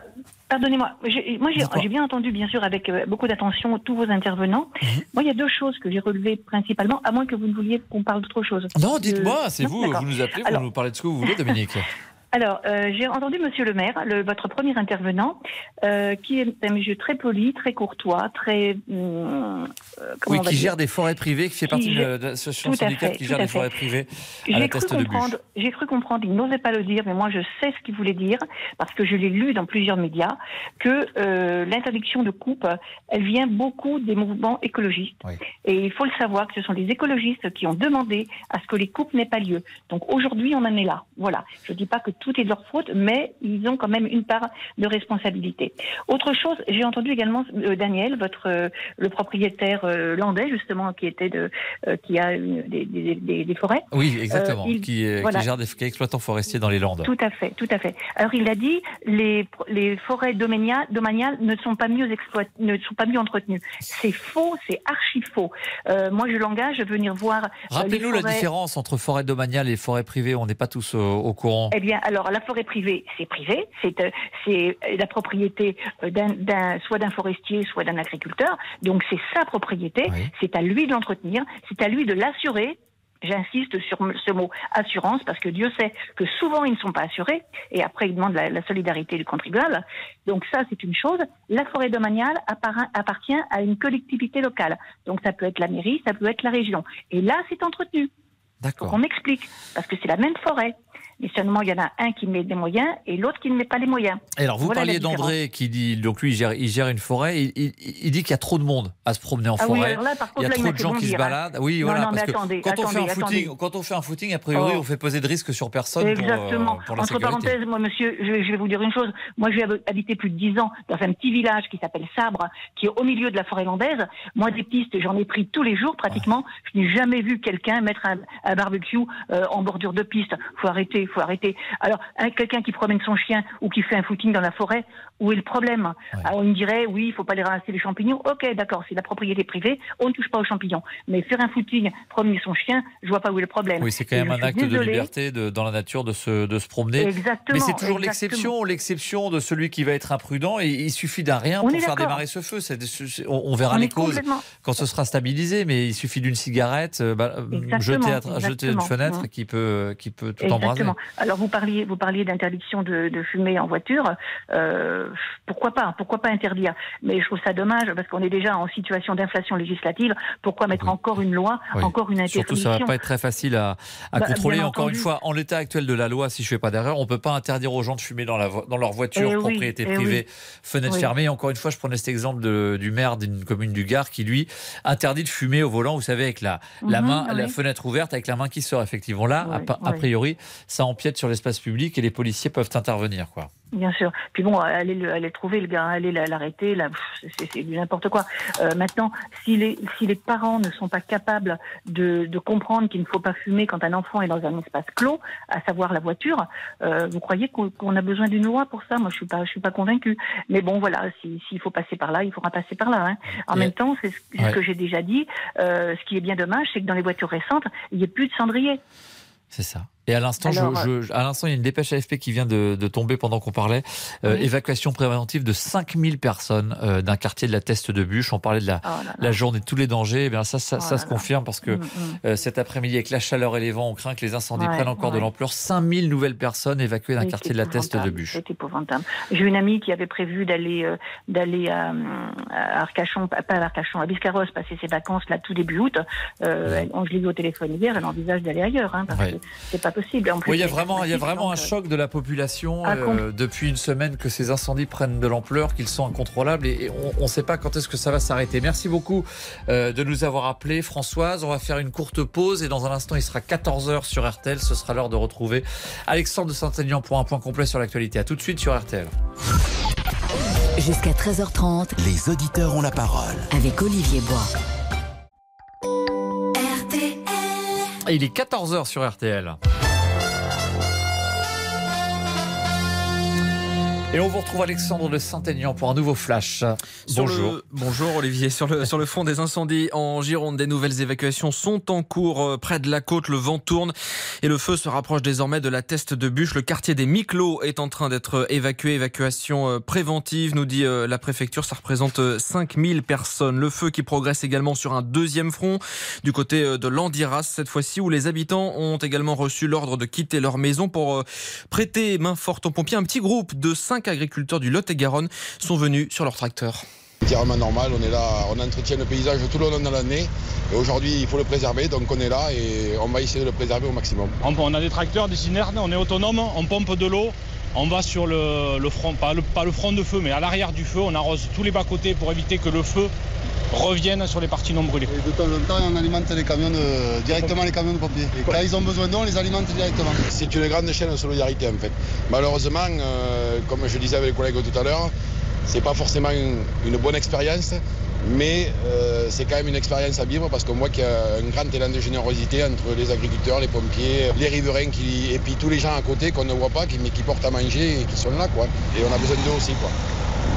pardonnez-moi, moi j'ai bien entendu, bien sûr, avec euh, beaucoup d'attention, tous vos intervenants. Mhm. Moi, il y a deux choses que j'ai relevées principalement, à moins que vous ne vouliez qu'on parle d'autre chose. Non, dites-moi, Euh, c'est vous, vous nous appelez, Alors- vous nous parlez de ce que vous voulez, Dominique. Alors, euh, j'ai entendu Monsieur le maire, le- votre premier intervenant, euh, qui est un monsieur très poli, très courtois, très... hum, euh, Oui, qui gère des forêts privées, qui fait partie de l'association syndicale qui gère des forêts privées à J'ai la cru teste de j'ai cru comprendre, il n'osait pas le dire, mais moi je sais ce qu'il voulait dire, parce que je l'ai lu dans plusieurs médias, que euh, l'interdiction de coupe, elle vient beaucoup des mouvements écologistes. Et il faut le savoir que ce sont les écologistes qui ont demandé à ce que les coupes n'aient pas lieu. Donc aujourd'hui, on en est là. Voilà. Je ne dis pas que tout est de leur faute, mais ils ont quand même une part de responsabilité. Autre chose, j'ai entendu également euh, Daniel, votre euh, le propriétaire euh, landais justement, qui était de, qui a des, des- des- des forêts. Oui, exactement, il- qui, gère des qui est exploitant forestier dans les Landes. Tout à fait, tout à fait. Alors il a dit les les forêts domaniales, domaniales ne sont pas mieux exploitées, ne sont pas mieux entretenues. C'est faux, c'est archi faux. Moi je l'engage à venir voir. Rappelez-nous la forêts- différence entre forêt domaniale et forêt privée, on n'est pas tous au, au courant. Eh bien, alors la forêt privée, c'est privé, c'est euh, c'est la propriété euh, d'un soit d'un forestier, soit d'un agriculteur. Donc c'est sa propriété, c'est à lui de l'entretenir, c'est à lui de l'assurer. J'insiste sur ce mot assurance parce que Dieu sait que souvent ils ne sont pas assurés et après ils demandent la, la solidarité du contribuable. Donc ça c'est une chose. La forêt domaniale appartient à une collectivité locale. Donc ça peut être la mairie, ça peut être la région. Et là c'est entretenu. D'accord. On m'explique parce que c'est la même forêt. Mais seulement il y en a un qui met des moyens et l'autre qui ne met pas les moyens. Et alors, vous Voilà parliez d'André qui dit, donc lui, il gère, il gère une forêt. Il, il- il dit qu'il y a trop de monde à se promener en Ah forêt. là, il y a là, il trop de gens qui se hein. baladent. Oui, Non, voilà. non, mais parce que attendez, quand, on fait un attendez, footing, attendez. quand on fait un footing, a priori, Oh. on fait peser de risques sur personne pour, euh, Exactement. pour la Entre sécurité. parenthèses, moi, monsieur, je vais, je vais vous dire une chose. Moi, j'ai hab- habité plus de dix ans dans un petit village qui s'appelle Sabre, qui est au milieu de la forêt landaise. Moi, des pistes, j'en ai pris tous les jours pratiquement. Je n'ai jamais vu quelqu'un mettre un, un barbecue euh, en bordure de piste. Faut arrêter, faut arrêter. Alors, un- quelqu'un qui promène son chien ou qui fait un footing dans la forêt, où est le problème? Alors, on me dirait, oui, il faut pas les ramasser les champignons. Ok, d'accord, c'est la propriété privée, on ne touche pas aux champignons. Mais faire un footing, promener son chien, je vois pas où est le problème. Oui, c'est quand même un acte de liberté de- dans la nature de se, de se promener. Exactement, Mais c'est toujours exactement. l'exception, l'exception de celui qui va être imprudent. Et il suffit d'un rien On pour faire démarrer ce feu. On, on verra On les causes quand ce sera stabilisé. Mais il suffit d'une cigarette, euh, bah, euh, Exactement, jeter, à jeter une exactement. fenêtre Mm. qui peut, qui peut tout embraser. Alors vous parliez, vous parliez d'interdiction de, de fumer en voiture. Euh, pourquoi pas Pourquoi pas interdire? Mais je trouve ça dommage parce qu'on est déjà en situation d'inflation législative. Pourquoi mettre encore une loi, Oui. encore une Surtout, interdiction ça va pas être très facile à, à Bah, contrôler. Encore entendu. une fois, en l'état actuel de la loi, si je fais pas d'erreur, on peut pas interdire aux gens de fumer dans, la vo- dans leur voiture, Eh oui, propriété eh privée, oui. fenêtre Oui. fermée. Encore une fois, je prenais cet exemple de- du maire d'une commune du Gard qui, lui, interdit de fumer au volant, vous savez, avec la, la Mhm, main, la oui. fenêtre ouverte, avec la main qui sort. Effectivement, là, a, a priori, ça empiète sur l'espace public et les policiers peuvent intervenir, quoi. Bien sûr. Puis bon, aller le, trouver, le gars, aller la- l'arrêter, là, c'est- n'importe quoi. Euh, maintenant, si les, si les parents ne sont pas capables de, de comprendre qu'il ne faut pas fumer quand un enfant est dans un espace clos, à savoir la voiture, euh, vous croyez qu'on a besoin d'une loi pour ça? Moi, je suis pas, je suis pas convaincue. Mais bon, voilà, si- s'il faut passer par là, il faudra passer par là. hein. En même temps, c'est ce, que j'ai déjà dit. euh, ce qui est bien dommage, c'est que dans les voitures récentes, il n'y a plus de cendrier. C'est ça. Et à l'instant, je, à l'instant, il y a une dépêche AFP qui vient de, tomber pendant qu'on parlait. Évacuation préventive de 5000 personnes d'un quartier de la Teste de Bûche. On parlait de la, oh la journée de tous les dangers. Eh bien ça, ça, oh se confirme parce que mm, mm. cet après-midi, avec la chaleur et les vents, on craint que les incendies prennent encore de l'ampleur. 5000 nouvelles personnes évacuées d'un quartier de la Teste de Bûche. C'est épouvantable. J'ai une amie qui avait prévu d'aller d'aller à, Arcachon, pas à Arcachon, à Biscarros, passer ses vacances là tout début août. Euh, on, je l'ai vu au téléphone hier, elle envisage d'aller ailleurs, hein, parce que c'est pas possible. En plus, il y a vraiment, il y a vraiment un euh, choc de la population ah, euh, depuis une semaine que ces incendies prennent de l'ampleur, qu'ils sont incontrôlables et, on ne sait pas quand est-ce que ça va s'arrêter. Merci beaucoup de nous avoir appelé, Françoise. On va faire une courte pause et dans un instant, il sera 14h sur RTL. Ce sera l'heure de retrouver Alexandre de Saint-Aignan pour un point complet sur l'actualité. À tout de suite sur RTL. Jusqu'à 13h30, les auditeurs ont la parole. Avec Olivier Bois. Il est 14h sur RTL. Et on vous retrouve Alexandre de Saint-Aignan pour un nouveau flash. bonjour. bonjour Olivier. Sur le, sur le fond des incendies en Gironde, des nouvelles évacuations sont en cours euh, près de la côte. Le vent tourne et le feu se rapproche désormais de la teste de bûche. Le quartier des Miclos est en train d'être évacué. Évacuation euh, préventive, nous dit euh, la préfecture. Ça représente 5000 personnes. Le feu qui progresse également sur un deuxième front du côté de l'Andiras cette fois-ci où les habitants ont également reçu l'ordre de quitter leur maison pour prêter main forte aux pompiers. Un petit groupe de 5 cinq agriculteurs du Lot-et-Garonne sont venus sur leur tracteur. Entièrement normal, on est là, on entretient le paysage tout le long de l'année et aujourd'hui il faut le préserver donc on est là et on va essayer de le préserver au maximum. On a des tracteurs, des cinernes, on est autonome, on pompe de l'eau, on va sur le, front, pas le, pas le front de feu mais à l'arrière du feu, on arrose tous les bas-côtés pour éviter que le feu revienne sur les parties non brûlées. de temps en temps, on alimente les camions directement les camions de pompiers. Et quand ils ont besoin d'eau, on les alimente directement. C'est une grande chaîne de solidarité en fait. Malheureusement, euh, comme je disais avec les collègues tout à l'heure, c'est pas forcément une, bonne expérience, mais euh, c'est quand même une expérience à vivre parce qu'on voit qu'il y a un grand élan de générosité entre les agriculteurs, les pompiers, les riverains qui, et puis tous les gens à côté qu'on ne voit pas, mais qui portent à manger et qui sont là. Quoi. Et on a besoin d'eux aussi. Quoi.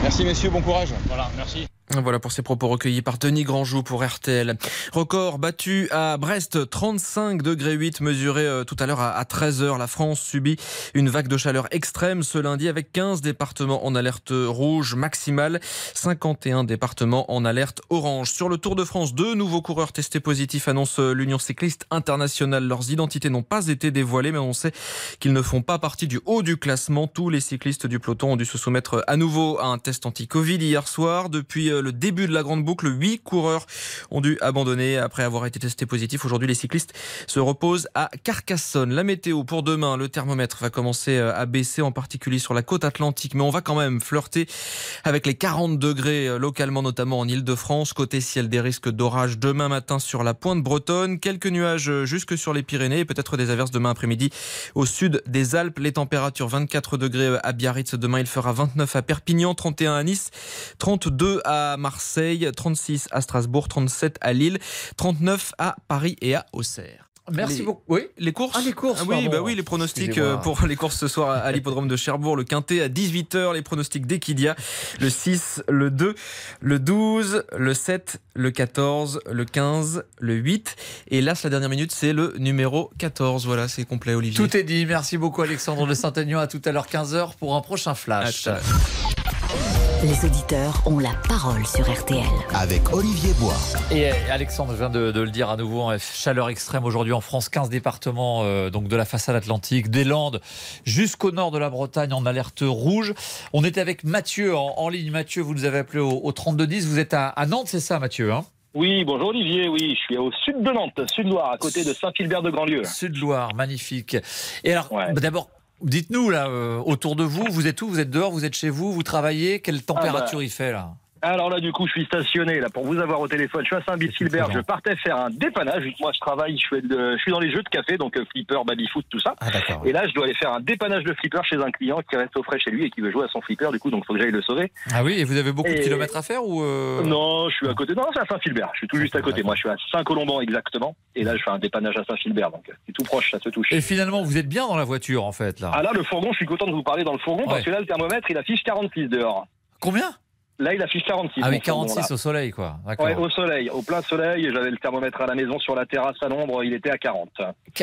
Merci messieurs, bon courage. Voilà, merci. Voilà pour ces propos recueillis par Denis Grandjou pour RTL. Record battu à Brest, 35 degrés 8 mesuré euh, tout à l'heure à 13h. La France subit une vague de chaleur extrême ce lundi avec 15 départements en alerte rouge maximale, 51 départements en alerte orange. Sur le Tour de France, deux nouveaux coureurs testés positifs annonce euh, l'Union cycliste internationale. Leurs identités n'ont pas été dévoilées mais on sait qu'ils ne font pas partie du haut du classement. Tous les cyclistes du peloton ont dû se soumettre à nouveau à un test anti-Covid hier soir. Depuis euh, le début de la grande boucle. Huit coureurs ont dû abandonner après avoir été testés positifs. Aujourd'hui, les cyclistes se reposent à Carcassonne. La météo pour demain, le thermomètre va commencer euh, à baisser, en particulier sur la côte atlantique, mais on va quand même flirter avec les 40 degrés euh, localement, notamment en Ile-de-France. Côté ciel, des risques d'orage demain matin sur la pointe bretonne. Quelques nuages euh, jusque sur les Pyrénées peut-être des averses demain après-midi au sud des Alpes. Les températures 24 degrés à Biarritz demain, il fera 29 à Perpignan, 31 à Nice, 32 à Marseille, 36 à Strasbourg, 37 à Lille, 39 à Paris et à Auxerre. Merci beaucoup. Oui, les courses. Ah, les courses. Ah oui, bah oui, les pronostics euh, pour les courses ce soir à l'hippodrome de Cherbourg, le Quintet à 18h, les pronostics d'Equidia, le 6, le 2, le 12, le 7, le 14, le 15, le 8 et là, la dernière minute, c'est le numéro 14. Voilà, c'est complet Olivier. Tout est dit. Merci beaucoup Alexandre de Saint-Aignan à tout à l'heure 15h pour un prochain flash. Les auditeurs ont la parole sur RTL. Avec Olivier Bois. Et Alexandre vient de, le dire à nouveau, chaleur extrême aujourd'hui en France, 15 départements euh, donc de la façade atlantique, des Landes jusqu'au nord de la Bretagne en alerte rouge. On était avec Mathieu en, ligne. Mathieu, vous nous avez appelé au, au 3210. Vous êtes à, Nantes, c'est ça Mathieu hein? Oui, bonjour Olivier, oui, je suis au sud de Nantes, sud-Loire, à côté de Saint-Philbert de Grandlieu. Sud-Loire, magnifique. Et alors, d'abord, Dites-nous là, euh, autour de vous, vous êtes où? Vous êtes dehors Vous êtes chez vous Vous travaillez? Quelle température ah bah, il fait là? Alors là, du coup, je suis stationné là pour vous avoir au téléphone. Je suis à Saint-Bilsilbert. Je partais faire un dépannage. Moi, je travaille. Je, fais de, je suis dans les jeux de café, donc euh, flipper, baby-foot, tout ça. Ah, et là, je dois aller faire un dépannage de flipper chez un client qui reste au frais chez lui et qui veut jouer à son flipper. Du coup, donc, faut que j'aille le sauver. Ah oui. Et vous avez beaucoup de kilomètres à faire ou euh Non, je suis à côté. Non, c'est à Saint-Philbert. Je suis tout juste à côté. Moi, je suis à Saint-Colomban exactement. Et là, je fais un dépannage à Saint-Philbert. Donc, c'est tout proche. Ça se touche. Et finalement, vous êtes bien dans la voiture, en fait, là. Ah là, le fourgon. Je suis content de vous parler dans le fourgon parce que là, le thermomètre, il affiche 46 dehors. Combien? Là, il affiche 46. Ah oui, 46 au soleil, quoi. Ouais, au soleil, au plein soleil. J'avais le thermomètre à la maison sur la terrasse à l'ombre, il était à 40.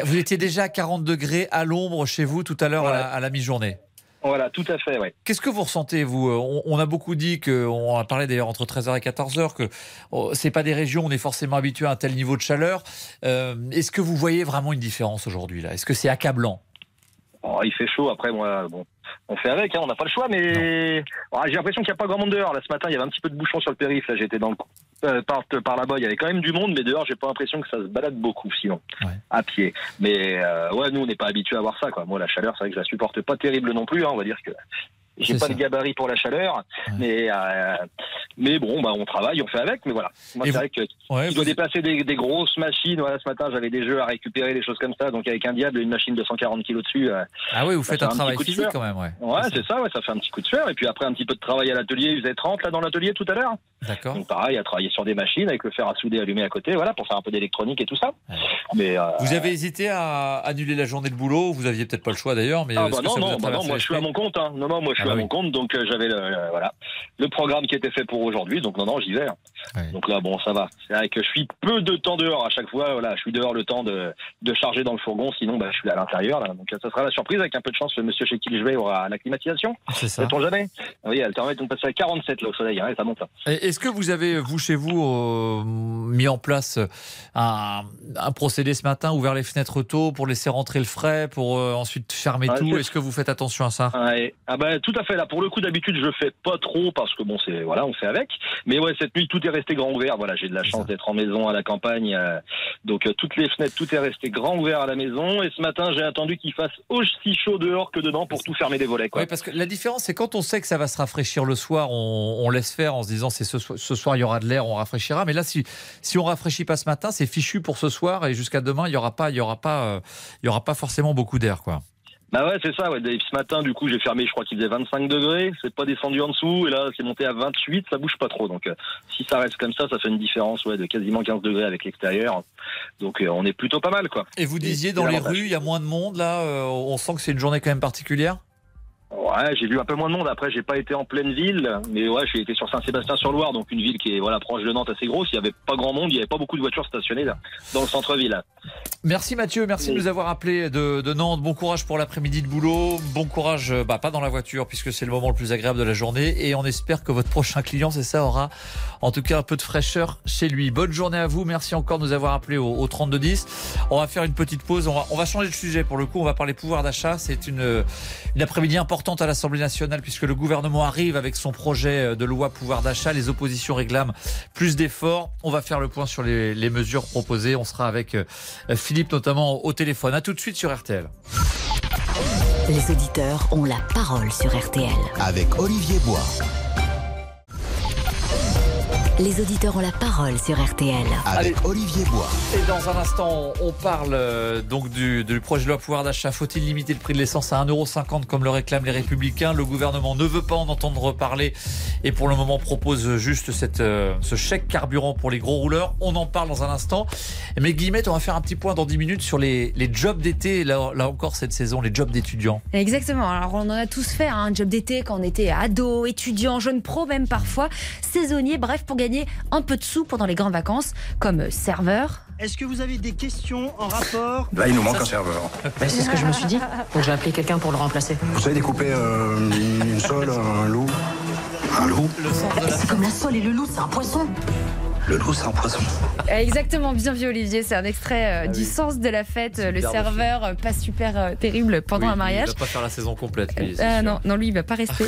Vous étiez déjà à 40 degrés à l'ombre chez vous tout à l'heure à la, mi-journée voilà, tout à fait, ouais. Qu'est-ce que vous ressentez, vous? On, a beaucoup dit, que, on a parlé d'ailleurs entre 13h et 14h, que oh, c'est pas des régions où on est forcément habitué à un tel niveau de chaleur. Euh, est-ce que vous voyez vraiment une différence aujourd'hui là? Est-ce que c'est accablant? Oh, Il fait chaud, après, moi, bon, on fait avec, hein, on n'a pas le choix, mais oh, j'ai l'impression qu'il n'y a pas grand monde dehors. Là, ce matin, il y avait un petit peu de bouchon sur le périph'. Là, j'étais dans le euh, par, par là-bas, il y avait quand même du monde, mais dehors, j'ai pas l'impression que ça se balade beaucoup, sinon, à pied. Mais euh, ouais, nous, on n'est pas habitué à voir ça, quoi. Moi, la chaleur, c'est vrai que je la supporte pas terrible non plus. Hein, on va dire que j'ai pas le gabarit pour la chaleur, mais euh, mais bon, bah on travaille, on fait avec, mais voilà. Moi, c'est vrai que ouais, dois déplacer des, des, grosses machines. Voilà, ce matin, j'avais des jeux à récupérer, des choses comme ça. Donc avec un diable, une machine de 140 kg dessus. Euh, ah oui, vous faites un, travail physique quand même, ouais. Ouais, c'est ça, ouais, ça fait un petit coup de fer. Et puis après, un petit peu de travail à l'atelier. Vous êtes 30 là dans l'atelier tout à l'heure. D'accord. Donc pareil, à travailler sur des machines avec le fer à souder allumé à côté, voilà, pour faire un peu d'électronique et tout ça. Mais euh, vous avez hésité à annuler la journée de boulot? Vous aviez peut-être pas le choix d'ailleurs, mais ah bah non, non, bah non, moi je suis à mon compte. Hein. Non, non, moi je suis ah à bah mon compte, donc j'avais le, voilà, le programme qui était fait pour aujourd'hui. Donc non, non, j'y vais. Donc là, bon, ça va. C'est vrai que je suis peu de temps dehors à chaque fois. Voilà, je suis dehors le temps de, de charger dans le fourgon. Sinon, bah, je suis à l'intérieur. Donc ça sera la surprise. Avec un peu de chance, le monsieur chez qui je vais aura la climatisation. C'est ça. Sait-on jamais? Oui, elle permet de passer à 47 là au soleil. Hein, ça monte. Est-ce que vous avez, vous chez vous, euh, mis en place un, un, procédé ce matin, ouvert les fenêtres tôt pour laisser rentrer le frais, pour euh, ensuite fermer tout? Est-ce que vous faites attention à ça? Ah bah, tout à fait. Là, pour le coup, d'habitude, je fais pas trop parce que bon, c'est voilà, on fait avec. Mais ouais, cette nuit, tout est resté grand ouvert. Voilà, j'ai de la chance d'être en maison à la campagne, euh, donc euh, toutes les fenêtres, tout est resté grand ouvert à la maison. Et ce matin, j'ai attendu qu'il fasse aussi chaud dehors que dedans pour tout fermer des volets. Quoi. Oui, parce que la différence, c'est quand on sait que ça va se rafraîchir le soir, on, laisse faire en se disant c'est ce, soir il y aura de l'air, on rafraîchira. Mais là, si si on rafraîchit pas ce matin, c'est fichu pour ce soir et jusqu'à demain, il y aura pas, il y aura pas, euh, il y aura pas forcément beaucoup d'air, quoi. Bah ouais, c'est ça. Ouais. Ce matin, du coup, j'ai fermé, je crois qu'il faisait 25 degrés. C'est pas descendu en dessous. Et là, c'est monté à 28. Ça bouge pas trop. Donc, euh, si ça reste comme ça, ça fait une différence ouais, de quasiment 15 degrés avec l'extérieur. Donc, euh, on est plutôt pas mal, quoi. Et vous disiez, dans les rues, il y a moins de monde, là. Euh, on sent que c'est une journée quand même particulière? Ouais, j'ai vu un peu moins de monde. Après, j'ai pas été en pleine ville, mais ouais, j'ai été sur Saint-Sébastien-sur-Loire, donc une ville qui est voilà proche de Nantes, assez grosse. Il y avait pas grand monde, il y avait pas beaucoup de voitures stationnées là, dans le centre-ville. Merci Mathieu, merci de nous avoir appelé de, de, Nantes. Bon courage pour l'après-midi de boulot. Bon courage, euh, bah, pas dans la voiture puisque c'est le moment le plus agréable de la journée. Et on espère que votre prochain client, c'est ça, aura en tout cas un peu de fraîcheur chez lui. Bonne journée à vous. Merci encore de nous avoir appelé au, au 3210. On va faire une petite pause. On va, on va changer de sujet pour le coup. On va parler pouvoir d'achat. C'est une, une après-midi importante à l'Assemblée nationale puisque le gouvernement arrive avec son projet de loi pouvoir d'achat. Les oppositions réclament plus d'efforts. On va faire le point sur les, les mesures proposées. On sera avec euh, Philippe notamment au téléphone. A tout de suite sur RTL. Les auditeurs ont la parole sur RTL. Avec Olivier Bois. Les auditeurs ont la parole sur RTL. Avec Olivier Bois. Et dans un instant, on parle euh, donc du, projet de loi pouvoir d'achat. Faut-il limiter le prix de l'essence à 1,50€ comme le réclament les Républicains? Le gouvernement ne veut pas en entendre parler et pour le moment propose juste cette, euh, ce chèque carburant pour les gros rouleurs. On en parle dans un instant. Mais Guillemette, on va faire un petit point dans 10 minutes sur les, les jobs d'été, là, là, encore cette saison, les jobs d'étudiants. Exactement. Alors on en a tous fait, un hein, job d'été quand on était ado, étudiant, jeune pro même parfois, saisonnier, bref, pour gagner un peu de sous pendant les grandes vacances, comme serveur. Est-ce que vous avez des questions en rapport Là, il nous manque un serveur. c'est ce que je me suis dit. Donc j'ai appelé quelqu'un pour le remplacer. Vous savez découper euh, une sole, un loup? Un loup? C'est comme la sole et le loup, c'est un poisson. Le loup, c'est un poisson. Euh, exactement, bien vu Olivier. C'est un extrait euh, ah du sens de la fête. Le serveur, euh, pas super terrible pendant un mariage. Il va pas faire la saison complète. non, non, lui, il va pas rester.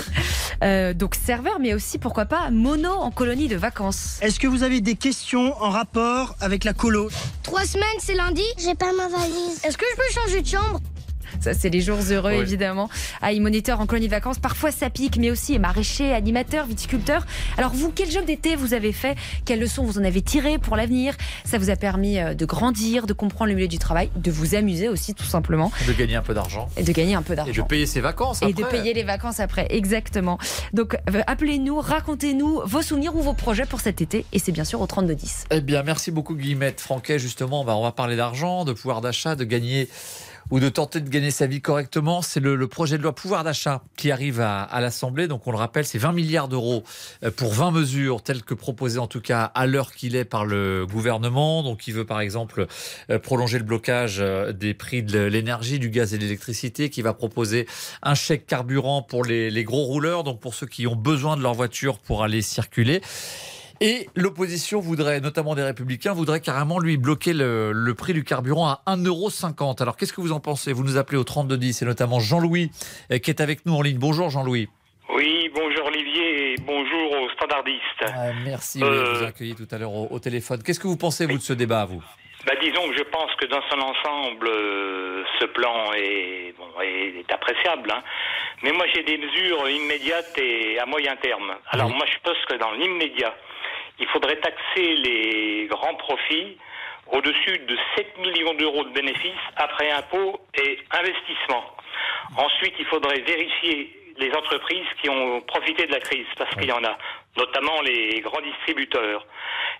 donc serveur, mais aussi pourquoi pas mono en colonie de vacances. Est-ce que vous avez des questions en rapport avec la colo? Trois semaines, c'est lundi. J'ai pas ma valise. Est-ce que je peux changer de chambre? Ça, c'est les jours heureux, évidemment. Ah, moniteur en colonie de vacances. Parfois, ça pique, mais aussi maraîcher, animateur, viticulteur. Alors, vous, quel job d'été vous avez fait? Quelles leçons vous en avez tirées pour l'avenir? Ça vous a permis euh, de grandir, de comprendre le milieu du travail, de vous amuser aussi, tout simplement. De gagner un peu d'argent. Et de gagner un peu d'argent. Et de payer ses vacances après. Et de payer les vacances après, exactement. Donc, euh, appelez-nous, racontez-nous vos souvenirs ou vos projets pour cet été. Et c'est bien sûr au 3210. Eh bien, merci beaucoup, Guillemette Franquet. Justement, bah, on va parler d'argent, de pouvoir d'achat, de gagner ou de tenter de gagner sa vie correctement. C'est le, projet de loi pouvoir d'achat qui arrive à, l'Assemblée. Donc on le rappelle, c'est 20 milliards d'euros euh, pour 20 mesures telles que proposées en tout cas à l'heure qu'il est par le gouvernement. Donc il veut par exemple euh, prolonger le blocage euh, des prix de l'énergie, du gaz et de l'électricité, qui va proposer un chèque carburant pour les gros rouleurs, donc pour ceux qui ont besoin de leur voiture pour aller circuler. Et l'opposition voudrait, notamment des républicains, voudrait carrément lui bloquer le, prix du carburant à 1,50€. Alors qu'est-ce que vous en pensez? Vous nous appelez au 3210 et notamment Jean-Louis euh, qui est avec nous en ligne. Bonjour Jean-Louis. Oui, bonjour Olivier et bonjour aux standardistes. Ah, merci de vous accueillir tout à l'heure au, téléphone. Qu'est-ce que vous pensez, vous, de ce débat, vous? Bah, disons que je pense que dans son ensemble, euh, ce plan est, bon, est, appréciable. Hein. Mais moi, j'ai des mesures immédiates et à moyen terme. Alors moi, je pense que dans l'immédiat, il faudrait taxer les grands profits au-dessus de 7 millions d'euros de bénéfices après impôts et investissements. Ensuite, il faudrait vérifier les entreprises qui ont profité de la crise, parce qu'il y en a, notamment les grands distributeurs.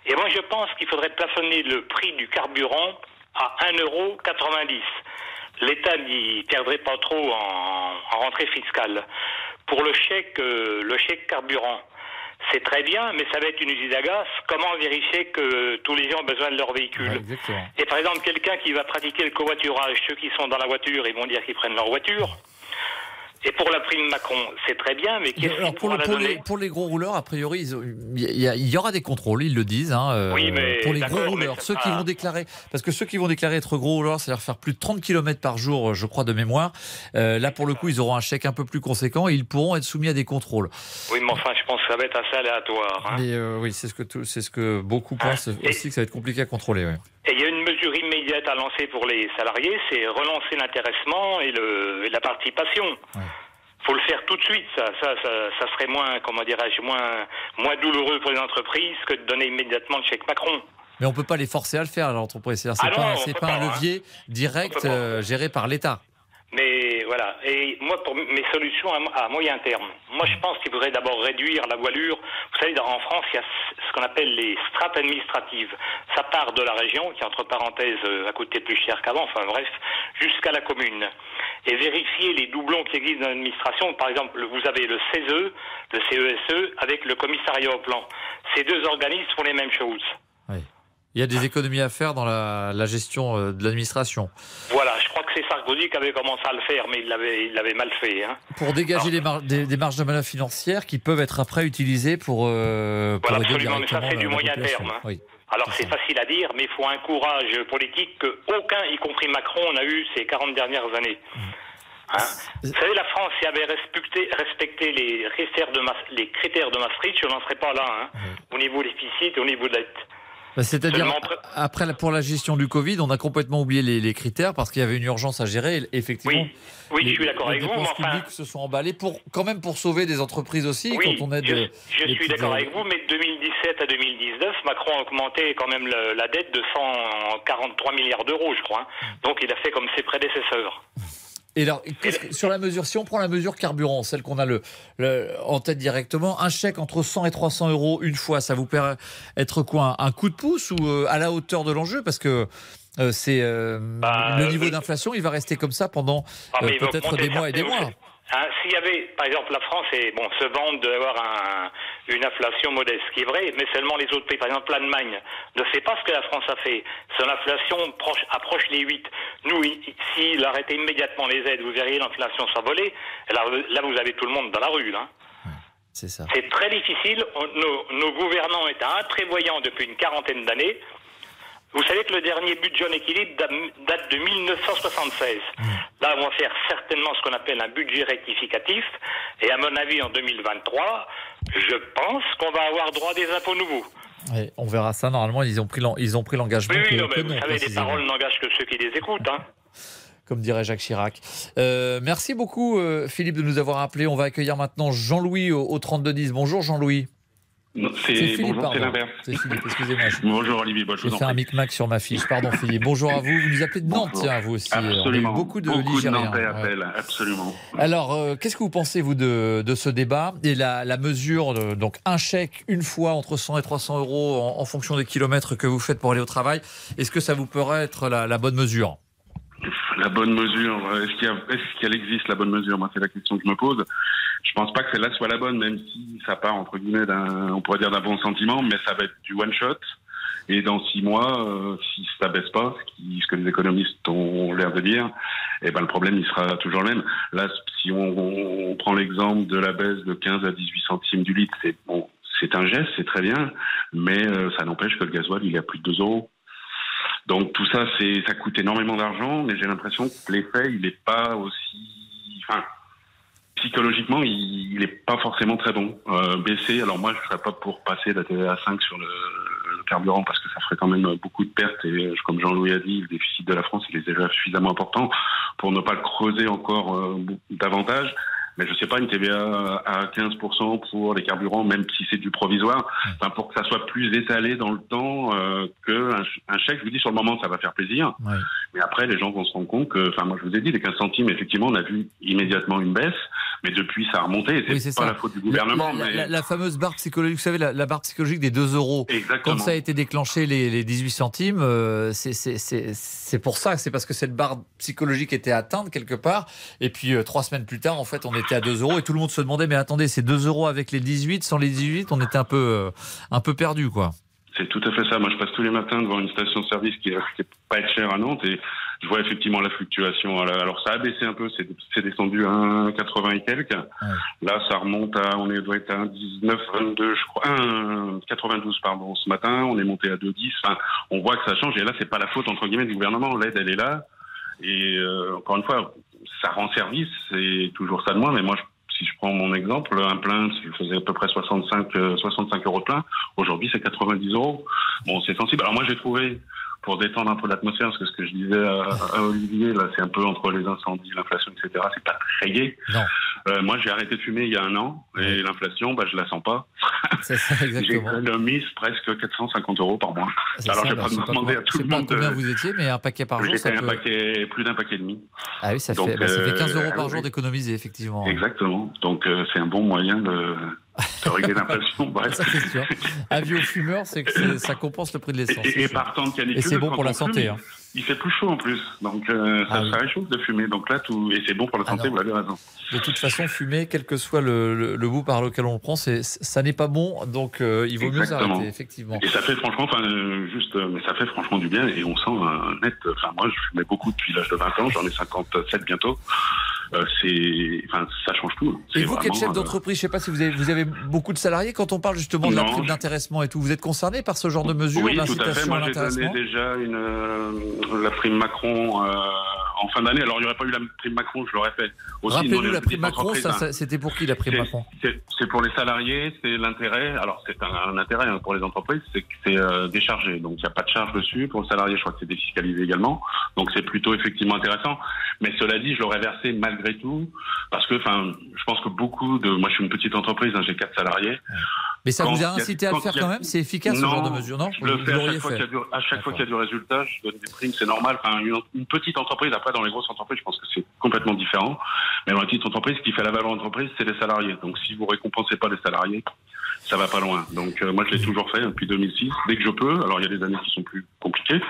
Et moi, je pense qu'il faudrait plafonner le prix du carburant à 1,90 euro. L'État n'y perdrait pas trop en, rentrée fiscale. Pour le chèque, euh, le chèque carburant, c'est très bien, mais ça va être une usine à gaz. Comment vérifier que tous les gens ont besoin de leur véhicule Et par exemple, quelqu'un qui va pratiquer le covoiturage, ceux qui sont dans la voiture, ils vont dire qu'ils prennent leur voiture. Et pour la prime Macron, c'est très bien, mais qu'est-ce qu'il pour, pour, les, pour les gros rouleurs, a priori, il y, aura des contrôles, ils le disent. Hein, euh, oui, mais pour les gros rouleurs, ceux qui vont déclarer, parce que ceux qui vont déclarer être gros rouleurs, c'est-à-dire faire plus de 30 km par jour, je crois de mémoire. Euh, là, pour le coup, ils auront un chèque un peu plus conséquent et ils pourront être soumis à des contrôles. Oui, mais enfin, je pense que ça va être assez aléatoire. Hein. Mais euh, oui, c'est ce que c'est ce que beaucoup ah, pensent aussi que ça va être compliqué à contrôler. Et il y a à lancer pour les salariés, c'est relancer l'intéressement et, le, la participation faut le faire tout de suite. Ça, ça, ça, serait moins, comment dirais-je, moins, moins douloureux pour les entreprises que de donner immédiatement le chèque Macron. Mais on ne peut pas les forcer à le faire, l'entreprise. C'est ah pas, pas, un hein. levier direct euh, géré par l'État. Mais voilà. Et moi, pour mes solutions à, moyen terme, moi, je pense qu'il faudrait d'abord réduire la voilure. Vous savez, en France, il y a ce qu'on appelle les strates administratives. Ça part de la région, qui, entre parenthèses, euh, a coûté plus cher qu'avant, enfin bref, jusqu'à la commune. Et vérifier les doublons qui existent dans l'administration. Par exemple, vous avez le CESE, le CESE, e, avec le commissariat au plan. Ces deux organismes font les mêmes choses. Il y a des économies à faire dans la, gestion euh, de l'administration. Voilà, je crois que c'est Sarkozy qui avait commencé à le faire, mais il l'avait, il l'avait mal fait. Hein. Pour dégager des, marges de manœuvre financières qui peuvent être après utilisées pour. Euh, voilà, absolument, mais ça c'est du moyen terme. Hein. Alors c'est facile à dire, mais il faut un courage politique que aucun, y compris Macron, n'a eu ces 40 dernières années. Mmh. Hein Vous savez, la France, si avait respecté, respecté les, critères de, les critères de Maastricht, je n'en serais pas là, hein, au niveau des déficit et au niveau de la dette. Bah, c'est-à-dire, après, pour la gestion du Covid, on a complètement oublié les, critères parce qu'il y avait une urgence à gérer. Effectivement, oui, je suis d'accord avec vous. Les publiques se sont emballées pour, quand même pour sauver des entreprises aussi. quand on aide je, je suis d'accord avec vous, mais de 2017 à 2019, Macron a augmenté quand même la dette de 143 milliards d'euros, je crois. Hein. Donc il a fait comme ses prédécesseurs. Et alors, sur la mesure, si on prend la mesure carburant, celle qu'on a le, en tête directement, un chèque entre 100 et 300 euros une fois, ça vous permet être quoi un, coup de pouce ou euh, à la hauteur de l'enjeu? Parce que euh, c'est euh, bah, le niveau d'inflation, il va rester comme ça pendant ah, peut-être des mois et des mois. Hein, s'il y avait, par exemple, la France est, bon, se vante d'avoir un, une inflation modeste, ce qui est vrai, mais seulement les autres pays. Par exemple, l'Allemagne ne fait pas ce que la France a fait. Son inflation proche, approche les 8. Nous, s'il arrêtait immédiatement les aides, vous verriez l'inflation s'envoler. Là, là, vous avez tout le monde dans la rue. Là. C'est très difficile. Nos, nos gouvernants étaient imprévoyants depuis une quarantaine d'années. Vous savez que le dernier budget en équilibre date de 1976. Mmh. Là, on va faire certainement ce qu'on appelle un budget rectificatif. Et à mon avis, en 2023, je pense qu'on va avoir droit à des impôts nouveaux. on verra ça. Normalement, ils ont pris l'engagement. Oui, oui vous savez, les paroles n'engagent que ceux qui les écoutent. Hein. Comme dirait Jacques Chirac. Euh, merci beaucoup, euh, Philippe, de nous avoir appelé. On va accueillir maintenant Jean-Louis au, au 3210. Bonjour, Jean-Louis. C'est Philippe, bonjour, c'est l'inverse. Excusez-moi. Bonjour Olivier, bonjour. J'ai fait un micmac sur ma fiche. Pardon Philippe. Bonjour à vous. Vous nous appelez de Nantes, tiens, vous aussi. Absolument. beaucoup de beaucoup Ligériens. De absolument. Alors, euh, qu'est-ce que vous pensez, vous, de, de ce débat et la, la mesure, de, donc un chèque une fois entre 100 et 300 euros en, en fonction des kilomètres que vous faites pour aller au travail Est-ce que ça vous pourrait être la, la bonne mesure? La bonne mesure, est-ce qu'elle existe la bonne mesure? Moi, c'est la question que je me pose. Je pense pas que celle-là soit la bonne, même si ça part entre guillemets d'un, on pourrait dire d'un bon sentiment, mais ça va être du one shot. Et dans six mois, euh, si ça baisse pas, ce, qui, ce, que les économistes ont l'air de dire, eh ben le problème il sera toujours le même. Là, si on, on prend l'exemple de la baisse de 15 à 18 centimes du litre, c'est bon, c'est un geste, c'est très bien, mais euh, ça n'empêche que le gasoil il est à plus de 2 euros. Donc tout ça, ça coûte énormément d'argent, mais j'ai l'impression que l'effet il n'est pas aussi, enfin psychologiquement, il n'est pas forcément très bon. Euh, baisser, alors moi, je ne serais pas pour passer la TVA 5 sur le, carburant parce que ça ferait quand même beaucoup de pertes et comme Jean-Louis a dit, le déficit de la France il est déjà suffisamment important pour ne pas le creuser encore euh, davantage. Mais je sais pas, une TVA à 15% pour les carburants, même si c'est du provisoire, enfin, pour que ça soit plus étalé dans le temps euh, qu'un un chèque. Je vous dis, sur le moment, ça va faire plaisir. Mais après, les gens vont se rendre compte que, enfin, moi, je vous ai dit, les 15 centimes, effectivement, on a vu immédiatement une baisse. Mais depuis, ça a remonté. C'est pas la faute du gouvernement. La, mais... la, fameuse barre psychologique, vous savez, la, barre psychologique des 2 euros. Exactement. Quand ça a été déclenché, les, les 18 centimes, euh, c'est pour ça. C'est parce que cette barre psychologique était atteinte quelque part. Et puis, euh, trois semaines plus tard, en fait, on était à 2 euros et tout le monde se demandait, mais attendez, c'est 2 euros avec les 18, sans les 18, on était un peu, euh, un peu perdu, quoi. C'est tout à fait ça. Moi, je passe tous les matins devant une station-service qui n'est pas chère à Nantes et je vois effectivement la fluctuation. Alors, ça a baissé un peu, c'est descendu à 1,80 et quelques. Là, ça remonte à, on est, doit être à 1,19, 22, je crois, 1,92, pardon, ce matin. On est monté à 2,10. Enfin, on voit que ça change et là, c'est pas la faute, entre guillemets, du gouvernement. L'aide, elle est là. Et euh, encore une fois, ça rend service, c'est toujours ça de moi, mais moi, je si je prends mon exemple, un plein, je faisais à peu près 65, 65 euh, euros de plein. Aujourd'hui, c'est 90 euros. Bon, c'est sensible. Alors moi, j'ai trouvé pour détendre un peu l'atmosphère, parce que ce que je disais à, Olivier, là, c'est un peu entre les incendies, l'inflation, etc. C'est pas très gai. Euh, moi, j'ai arrêté de fumer il y a un an, et l'inflation, bah, je la sens pas. C'est ça, exactement. j'ai presque 450 euros par mois. Alors, je vais bah, pas demander à tout le monde. Je sais pas combien vous étiez, mais un paquet par jour, ça un paquet, plus d'un paquet et demi. Ah oui, ça, fait, bah, ça fait 15 euros par jour d'économiser, effectivement. Exactement. Donc, euh, c'est un bon moyen de de régler l'inflation. Ça, c'est sûr. Avis aux fumeurs, c'est que ça compense le prix de l'essence. Et, et partant de canicule, et c'est bon pour la santé. Hein. Il fait plus chaud en plus, donc euh, ça, ah, réchauffe de fumer. Donc là, tout et c'est bon pour la ah santé. vous avez raison. De toute façon, fumer, quel que soit le, le, bout par lequel on le prend, c'est ça n'est pas bon. Donc euh, il vaut mieux arrêter, effectivement. Et ça fait franchement, enfin euh, juste, mais ça fait franchement du bien et on sent un net. Enfin moi, je fumais beaucoup depuis l'âge de 20 ans. J'en ai 57 bientôt. Euh, c'est, enfin, ça change tout. Et vous, qui êtes chef d'entreprise, je ne sais pas si vous avez, vous avez beaucoup de salariés. Quand on parle justement de la prime d'intéressement et tout, vous êtes concerné par ce genre de mesures Oui, tout à fait. Moi, j'ai donné déjà une, la prime Macron en fin d'année. Alors, il n'y aurait pas eu la prime Macron, je l'aurais fait. Rappelez-nous, la prime Macron, hein. c'était pour qui la prime Macron C'est pour les salariés, c'est l'intérêt. Alors, c'est un, intérêt hein, pour les entreprises, c'est que c'est euh, déchargé. Donc, il n'y a pas de charge dessus. Pour le salarié, je crois que c'est défiscalisé également. Donc, c'est plutôt effectivement intéressant. Mais cela dit, je l'aurais versé malgré tout, parce que, enfin, je pense que beaucoup de. Moi, je suis une petite entreprise, hein, j'ai quatre salariés. Mais ça vous a incité à le faire quand même? C'est efficace ce genre de mesure, non? Je le fais à chaque, fois qu'il y a du, à chaque fois qu'il y a du résultat, je donne des primes, c'est normal. Enfin, une, une, petite entreprise, après dans les grosses entreprises, je pense que c'est complètement différent. Mais dans une petite entreprise, ce qui fait la valeur d'entreprise, c'est les salariés. Donc si vous récompensez pas les salariés, ça va pas loin. Donc euh, moi je l'ai toujours fait depuis 2006, dès que je peux. Alors il y a des années qui sont plus compliquées.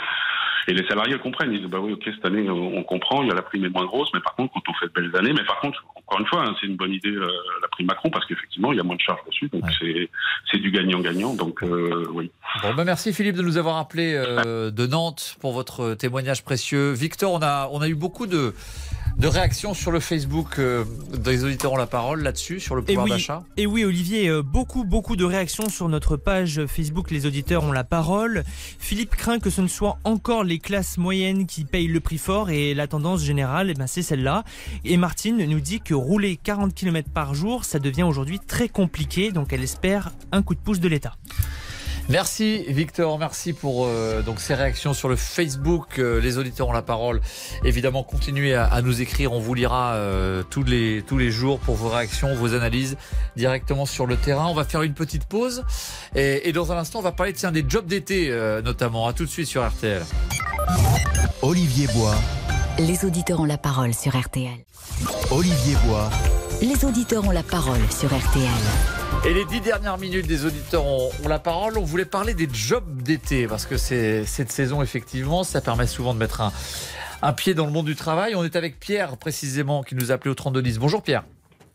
Et les salariés comprennent. Ils disent, bah oui, ok, cette année, on comprend, il y a la prime est moins grosse, mais par contre, quand on fait de belles années, mais par contre, encore une fois, hein, c'est une bonne idée, euh, la prime Macron, parce qu'effectivement, il y a moins de charges dessus, donc c'est du gagnant-gagnant, donc euh, oui. Bon, bah merci Philippe de nous avoir appelé euh, de Nantes pour votre témoignage précieux. Victor, on a, on a eu beaucoup de de réactions sur le Facebook euh, des auditeurs ont la parole là-dessus, sur le pouvoir d'achat? Et oui, Olivier, euh, beaucoup, beaucoup de réactions sur notre page Facebook Les auditeurs ont la parole. Philippe craint que ce ne soit encore les classes moyennes qui payent le prix fort et la tendance générale, eh ben, c'est celle-là. Et Martine nous dit que rouler 40 km par jour, ça devient aujourd'hui très compliqué, donc elle espère un coup de pouce de l'État. Merci Victor, merci pour euh, donc ces réactions sur le Facebook. Euh, les auditeurs ont la parole. Évidemment, continuez à, nous écrire. On vous lira euh, tous les tous les jours pour vos réactions, vos analyses directement sur le terrain. On va faire une petite pause et, et dans un instant, on va parler tiens des jobs d'été notamment. À tout de suite sur RTL. Olivier Bois. Les auditeurs ont la parole sur RTL. Olivier Bois. Les auditeurs ont la parole sur RTL. Et les dix dernières minutes des auditeurs ont, la parole. On voulait parler des jobs d'été parce que c'est cette saison effectivement, ça permet souvent de mettre un, Un pied dans le monde du travail. On est avec Pierre, précisément, qui nous a appelé au 3210. Bonjour Pierre.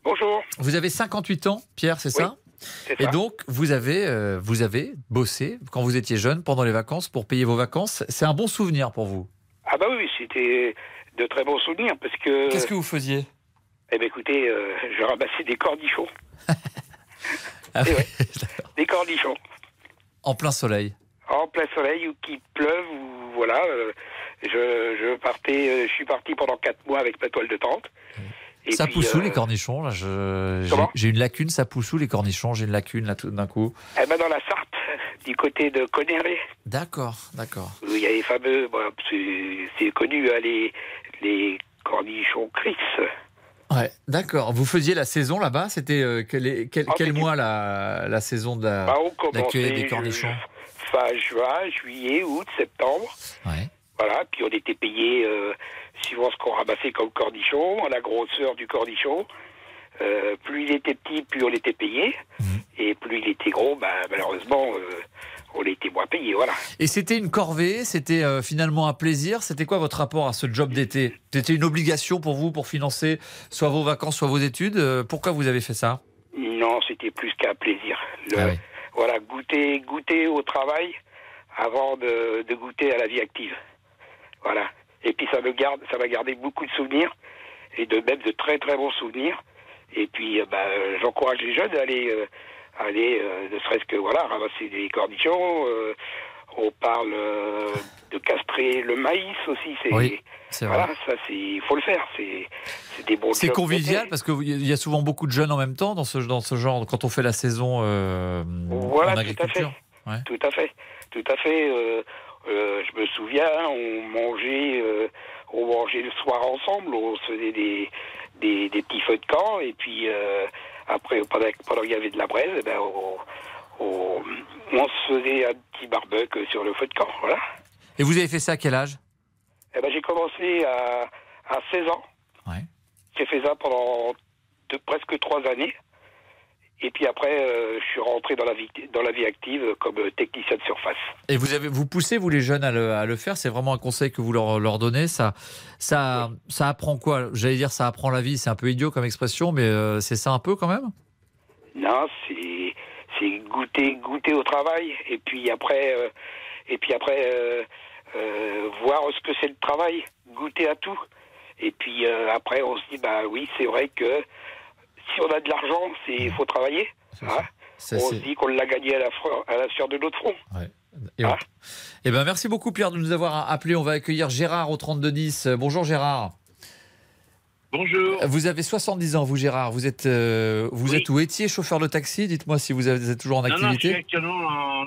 Bonjour. Vous avez 58 ans, Pierre, c'est ça c'est Et ça. donc, vous avez, euh, vous avez bossé quand vous étiez jeune, pendant les vacances, pour payer vos vacances. C'est un bon souvenir pour vous. Ah bah oui, c'était de très bons souvenirs parce que. Qu'est-ce que vous faisiez? Eh ben écoutez, euh, je ramassais des cornichons. Ah Eh ouais, des cornichons. En plein soleil. En plein soleil ou qu'il pleuve ou voilà. euh, je, je partais, euh, je suis parti pendant quatre mois avec ma toile de tente. Et ça puis, pousse où euh, les cornichons là? Je... j'ai- une lacune, ça pousse où les cornichons? J'ai une lacune là tout d'un coup. Eh ben dans la Sarthe, du côté de Connerlé, D'accord, d'accord. où il y a les fameux, bon, c'est connu, hein, les, les cornichons Chris. Ouais, d'accord. Vous faisiez la saison là-bas? C'était euh, quel, quel- Ah, quel mois la, la saison de la, Bah, on la des cornichons? ju- fin juin, juillet, août, septembre. Ouais. Voilà, puis on était payé euh, suivant ce qu'on ramassait comme cornichon, à la grosseur du cornichon. Euh, plus il était petit, plus on était payé. Mhm. Et plus il était gros, bah, malheureusement, on était moins payé. Voilà. Et c'était une corvée, c'était euh, finalement un plaisir. C'était quoi votre rapport à ce job d'été? C'était une obligation pour vous pour financer soit vos vacances, soit vos études? Euh, Pourquoi vous avez fait ça? Non, c'était plus qu'un plaisir. Le- Ah oui. Voilà, goûter, goûter au travail avant de, de goûter à la vie active. Voilà. Et puis ça me garde, ça m'a gardé beaucoup de souvenirs et de même de très très bons souvenirs. Et puis euh, bah, j'encourage les jeunes à aller, aller euh, ne serait-ce que voilà, ramasser des cornichons. euh, on parle euh, de castrer le maïs aussi. C'est Oui, c'est vrai. voilà, ça c'est, il faut le faire. C'est, c'est des bons. C'est convivial parce qu'il y a souvent beaucoup de jeunes en même temps dans ce, dans ce genre, quand on fait la saison euh, Voilà, en tout à fait. Ouais. Tout à fait, tout à fait. je me souviens, on mangeait, on mangeait le soir ensemble, on se faisait des, des, des petits feux de camp, et puis euh, après, pendant, pendant qu'il y avait de la braise, eh ben, on, on, on se faisait un petit barbecue sur le feu de camp, voilà. Et vous avez fait ça à quel âge? Eh ben, j'ai commencé à, à 16 ans. J'ai fait ça pendant de, presque trois années. Et puis après, euh, je suis rentré dans la vie, dans la vie active comme technicien de surface. Et vous avez vous poussez vous les jeunes à le, à le faire? C'est vraiment un conseil que vous leur, leur donnez? Ça ça ça apprend quoi? J'allais dire ça apprend la vie. C'est un peu idiot comme expression, mais euh, c'est ça un peu quand même? Non, c'est goûter goûter au travail et puis après euh, et puis après voir ce que c'est le travail, goûter à tout. Et puis après on se dit bah oui c'est vrai que si on a de l'argent il faut travailler. hein. Ça, on se dit qu'on l'a gagné à la à la sueur de notre front. Et on- Eh ben merci beaucoup Pierre de nous avoir appelé. On va accueillir Gérard au 32 10. Euh, Bonjour Gérard. Bonjour. Vous avez 70 ans, vous Gérard. Vous êtes euh, vous Oui. êtes où étiez chauffeur de taxi Dites-moi si vous, avez- vous êtes toujours en Non, non, je suis activité. actuellement en,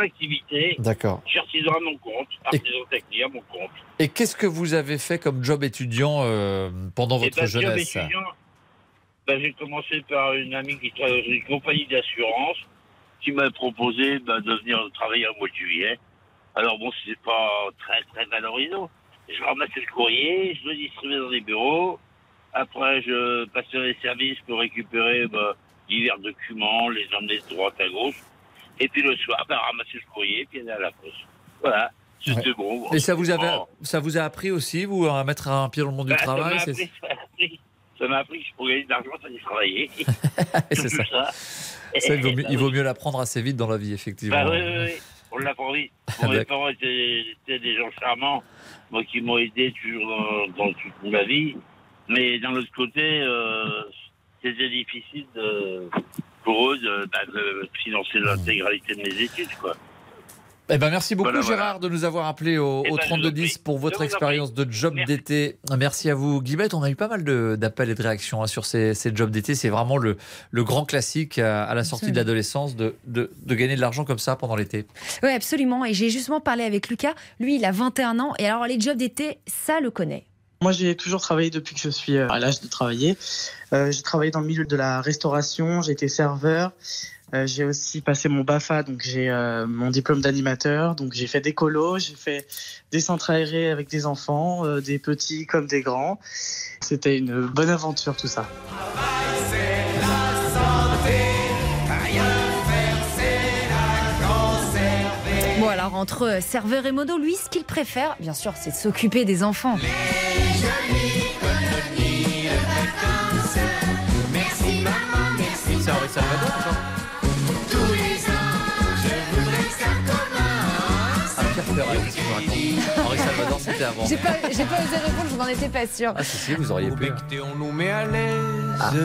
activité. D'accord. Je suis artisan à mon compte, artisan technique à mon compte. Et qu'est-ce que vous avez fait comme job étudiant euh, pendant Et votre ben, job jeunesse étudiant, ben, j'ai commencé par une amie qui travaille dans une compagnie d'assurance qui m'a proposé ben, de venir travailler au mois de juillet. Alors bon, c'est pas très très valorisant. Je ramassais le courrier, je le distribuais dans des bureaux. Après, je passais dans les services pour récupérer ben, divers documents, les emmener de droite à gauche. Et puis le soir, ben, ramasser le courrier, puis aller à la poste. Voilà, c'était bon. Et ça vous, avait, ça vous a appris aussi, vous, à mettre un pied dans le monde Ben, du ça travail ça. Ça m'a appris que pour gagner de l'argent, il fallait travailler. C'est ça. ça. Ça, il vaut, mieux- Bah il vaut oui. mieux l'apprendre assez vite dans la vie, effectivement. Bah oui, oui, oui. On l'a pas dit. Bon, mes parents étaient, étaient des gens charmants, moi qui m'ont aidé toujours dans, dans toute ma vie. Mais d'un autre côté, euh, c'était difficile de- pour eux de, bah, de financer l'intégralité de mes études, quoi. Eh ben, merci beaucoup Voilà, voilà. Gérard de nous avoir appelé au, Eh au ben, je vous en 3210 pour votre expérience de job d'été. Merci à vous. Guilbette, on a eu pas mal d'appels et de réactions hein, sur ces, ces jobs d'été. C'est vraiment le, le grand classique à, à la sortie de l'adolescence de, de, de gagner de l'argent comme ça pendant l'été. Oui, absolument. Et j'ai justement parlé avec Lucas. Lui, il a 21 ans. Et alors, les jobs d'été, ça le connaît. Moi, j'ai toujours travaillé depuis que je suis euh, à l'âge de travailler. Euh, j'ai travaillé dans le milieu de la restauration, j'ai été serveur. Euh, j'ai aussi passé mon BAFA, donc j'ai euh, mon diplôme d'animateur. Donc j'ai fait des colos, j'ai fait des centres aérés avec des enfants, euh, des petits comme des grands. C'était une bonne aventure tout ça. Bon, alors en entre serveur et modo. Lui, ce qu'il préfère, bien sûr, c'est s'occuper des enfants. Merci maman, merci. C'est Pierre Ferret, qu'est-ce qu'il me raconte Henri Salvador, c'était avant. J'ai pas, j'ai pas osé répondre, je n'en étais pas sûre. Ah, si, si, vous auriez pu. on nous met à l'aise.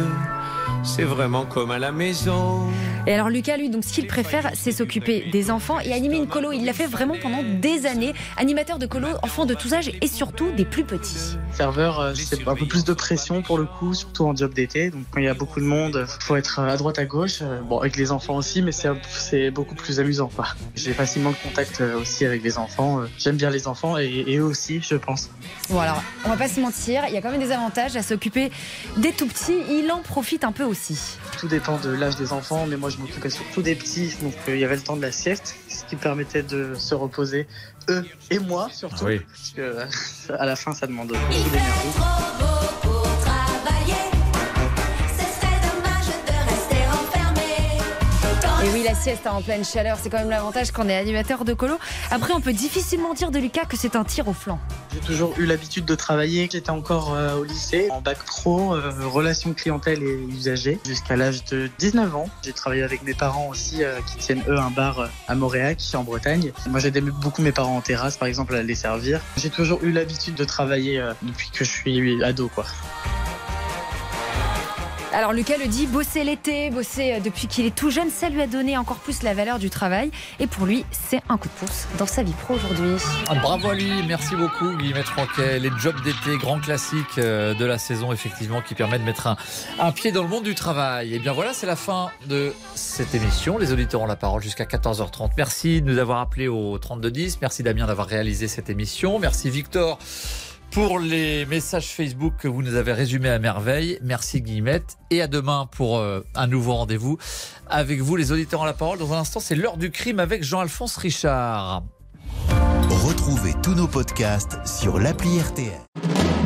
C'est vraiment comme à la maison. Et alors Lucas, lui, donc ce qu'il préfère, c'est s'occuper des enfants et animer une colo. Il l'a fait vraiment pendant des années. Animateur de colo, enfants de tous âges et surtout des plus petits. Serveur, euh, c'est un peu plus de pression pour le coup, surtout en job d'été. Donc quand il y a beaucoup de monde, faut être à droite à gauche. Euh, Bon, avec les enfants aussi, mais c'est beaucoup plus amusant. J'ai facilement le contact euh, aussi avec les enfants. J'aime bien les enfants et, et eux aussi, je pense. Bon alors, on va pas se mentir, il y a quand même des avantages à s'occuper des tout petits. Il en profite un peu aussi. Tout dépend de l'âge des enfants, mais moi je m'occupais surtout des petits, donc euh, il y avait le temps de la sieste, ce qui permettait de se reposer, eux et moi surtout, Oui. parce que euh, à la fin ça demande beaucoup d'énergie. Oui, la sieste en pleine chaleur, c'est quand même l'avantage quand on est animateur de colo. Après, on peut difficilement dire de Lucas que c'est un tir au flanc. J'ai toujours eu l'habitude de travailler. J'étais encore euh, au lycée, en bac pro, euh, relations clientèle et usagers, jusqu'à l'âge de 19 ans. J'ai travaillé avec mes parents aussi, euh, qui tiennent eux un bar à Montréal, en Bretagne. Moi, j'aidais beaucoup mes parents en terrasse, par exemple, à les servir. J'ai toujours eu l'habitude de travailler depuis que je suis ado, quoi. Alors Lucas le dit, bosser l'été, bosser euh, depuis qu'il est tout jeune, ça lui a donné encore plus la valeur du travail. Et pour lui, c'est un coup de pouce dans sa vie pro aujourd'hui. Ah, bravo à lui, merci beaucoup Guillemette Franquet. Les jobs d'été, grand classique euh, de la saison, effectivement, qui permet de mettre un, pied dans le monde du travail. Et bien voilà, c'est la fin de cette émission. Les auditeurs ont la parole jusqu'à 14h30. Merci de nous avoir appelés au 3210. Merci Damien d'avoir réalisé cette émission. Merci Victor pour les messages Facebook que vous nous avez résumés à merveille. Merci Guillemette. Et à demain pour euh, un nouveau rendez-vous avec vous, les auditeurs ont la parole. Dans un instant, c'est l'heure du crime avec Jean-Alphonse Richard. Retrouvez tous nos podcasts sur l'appli RTL.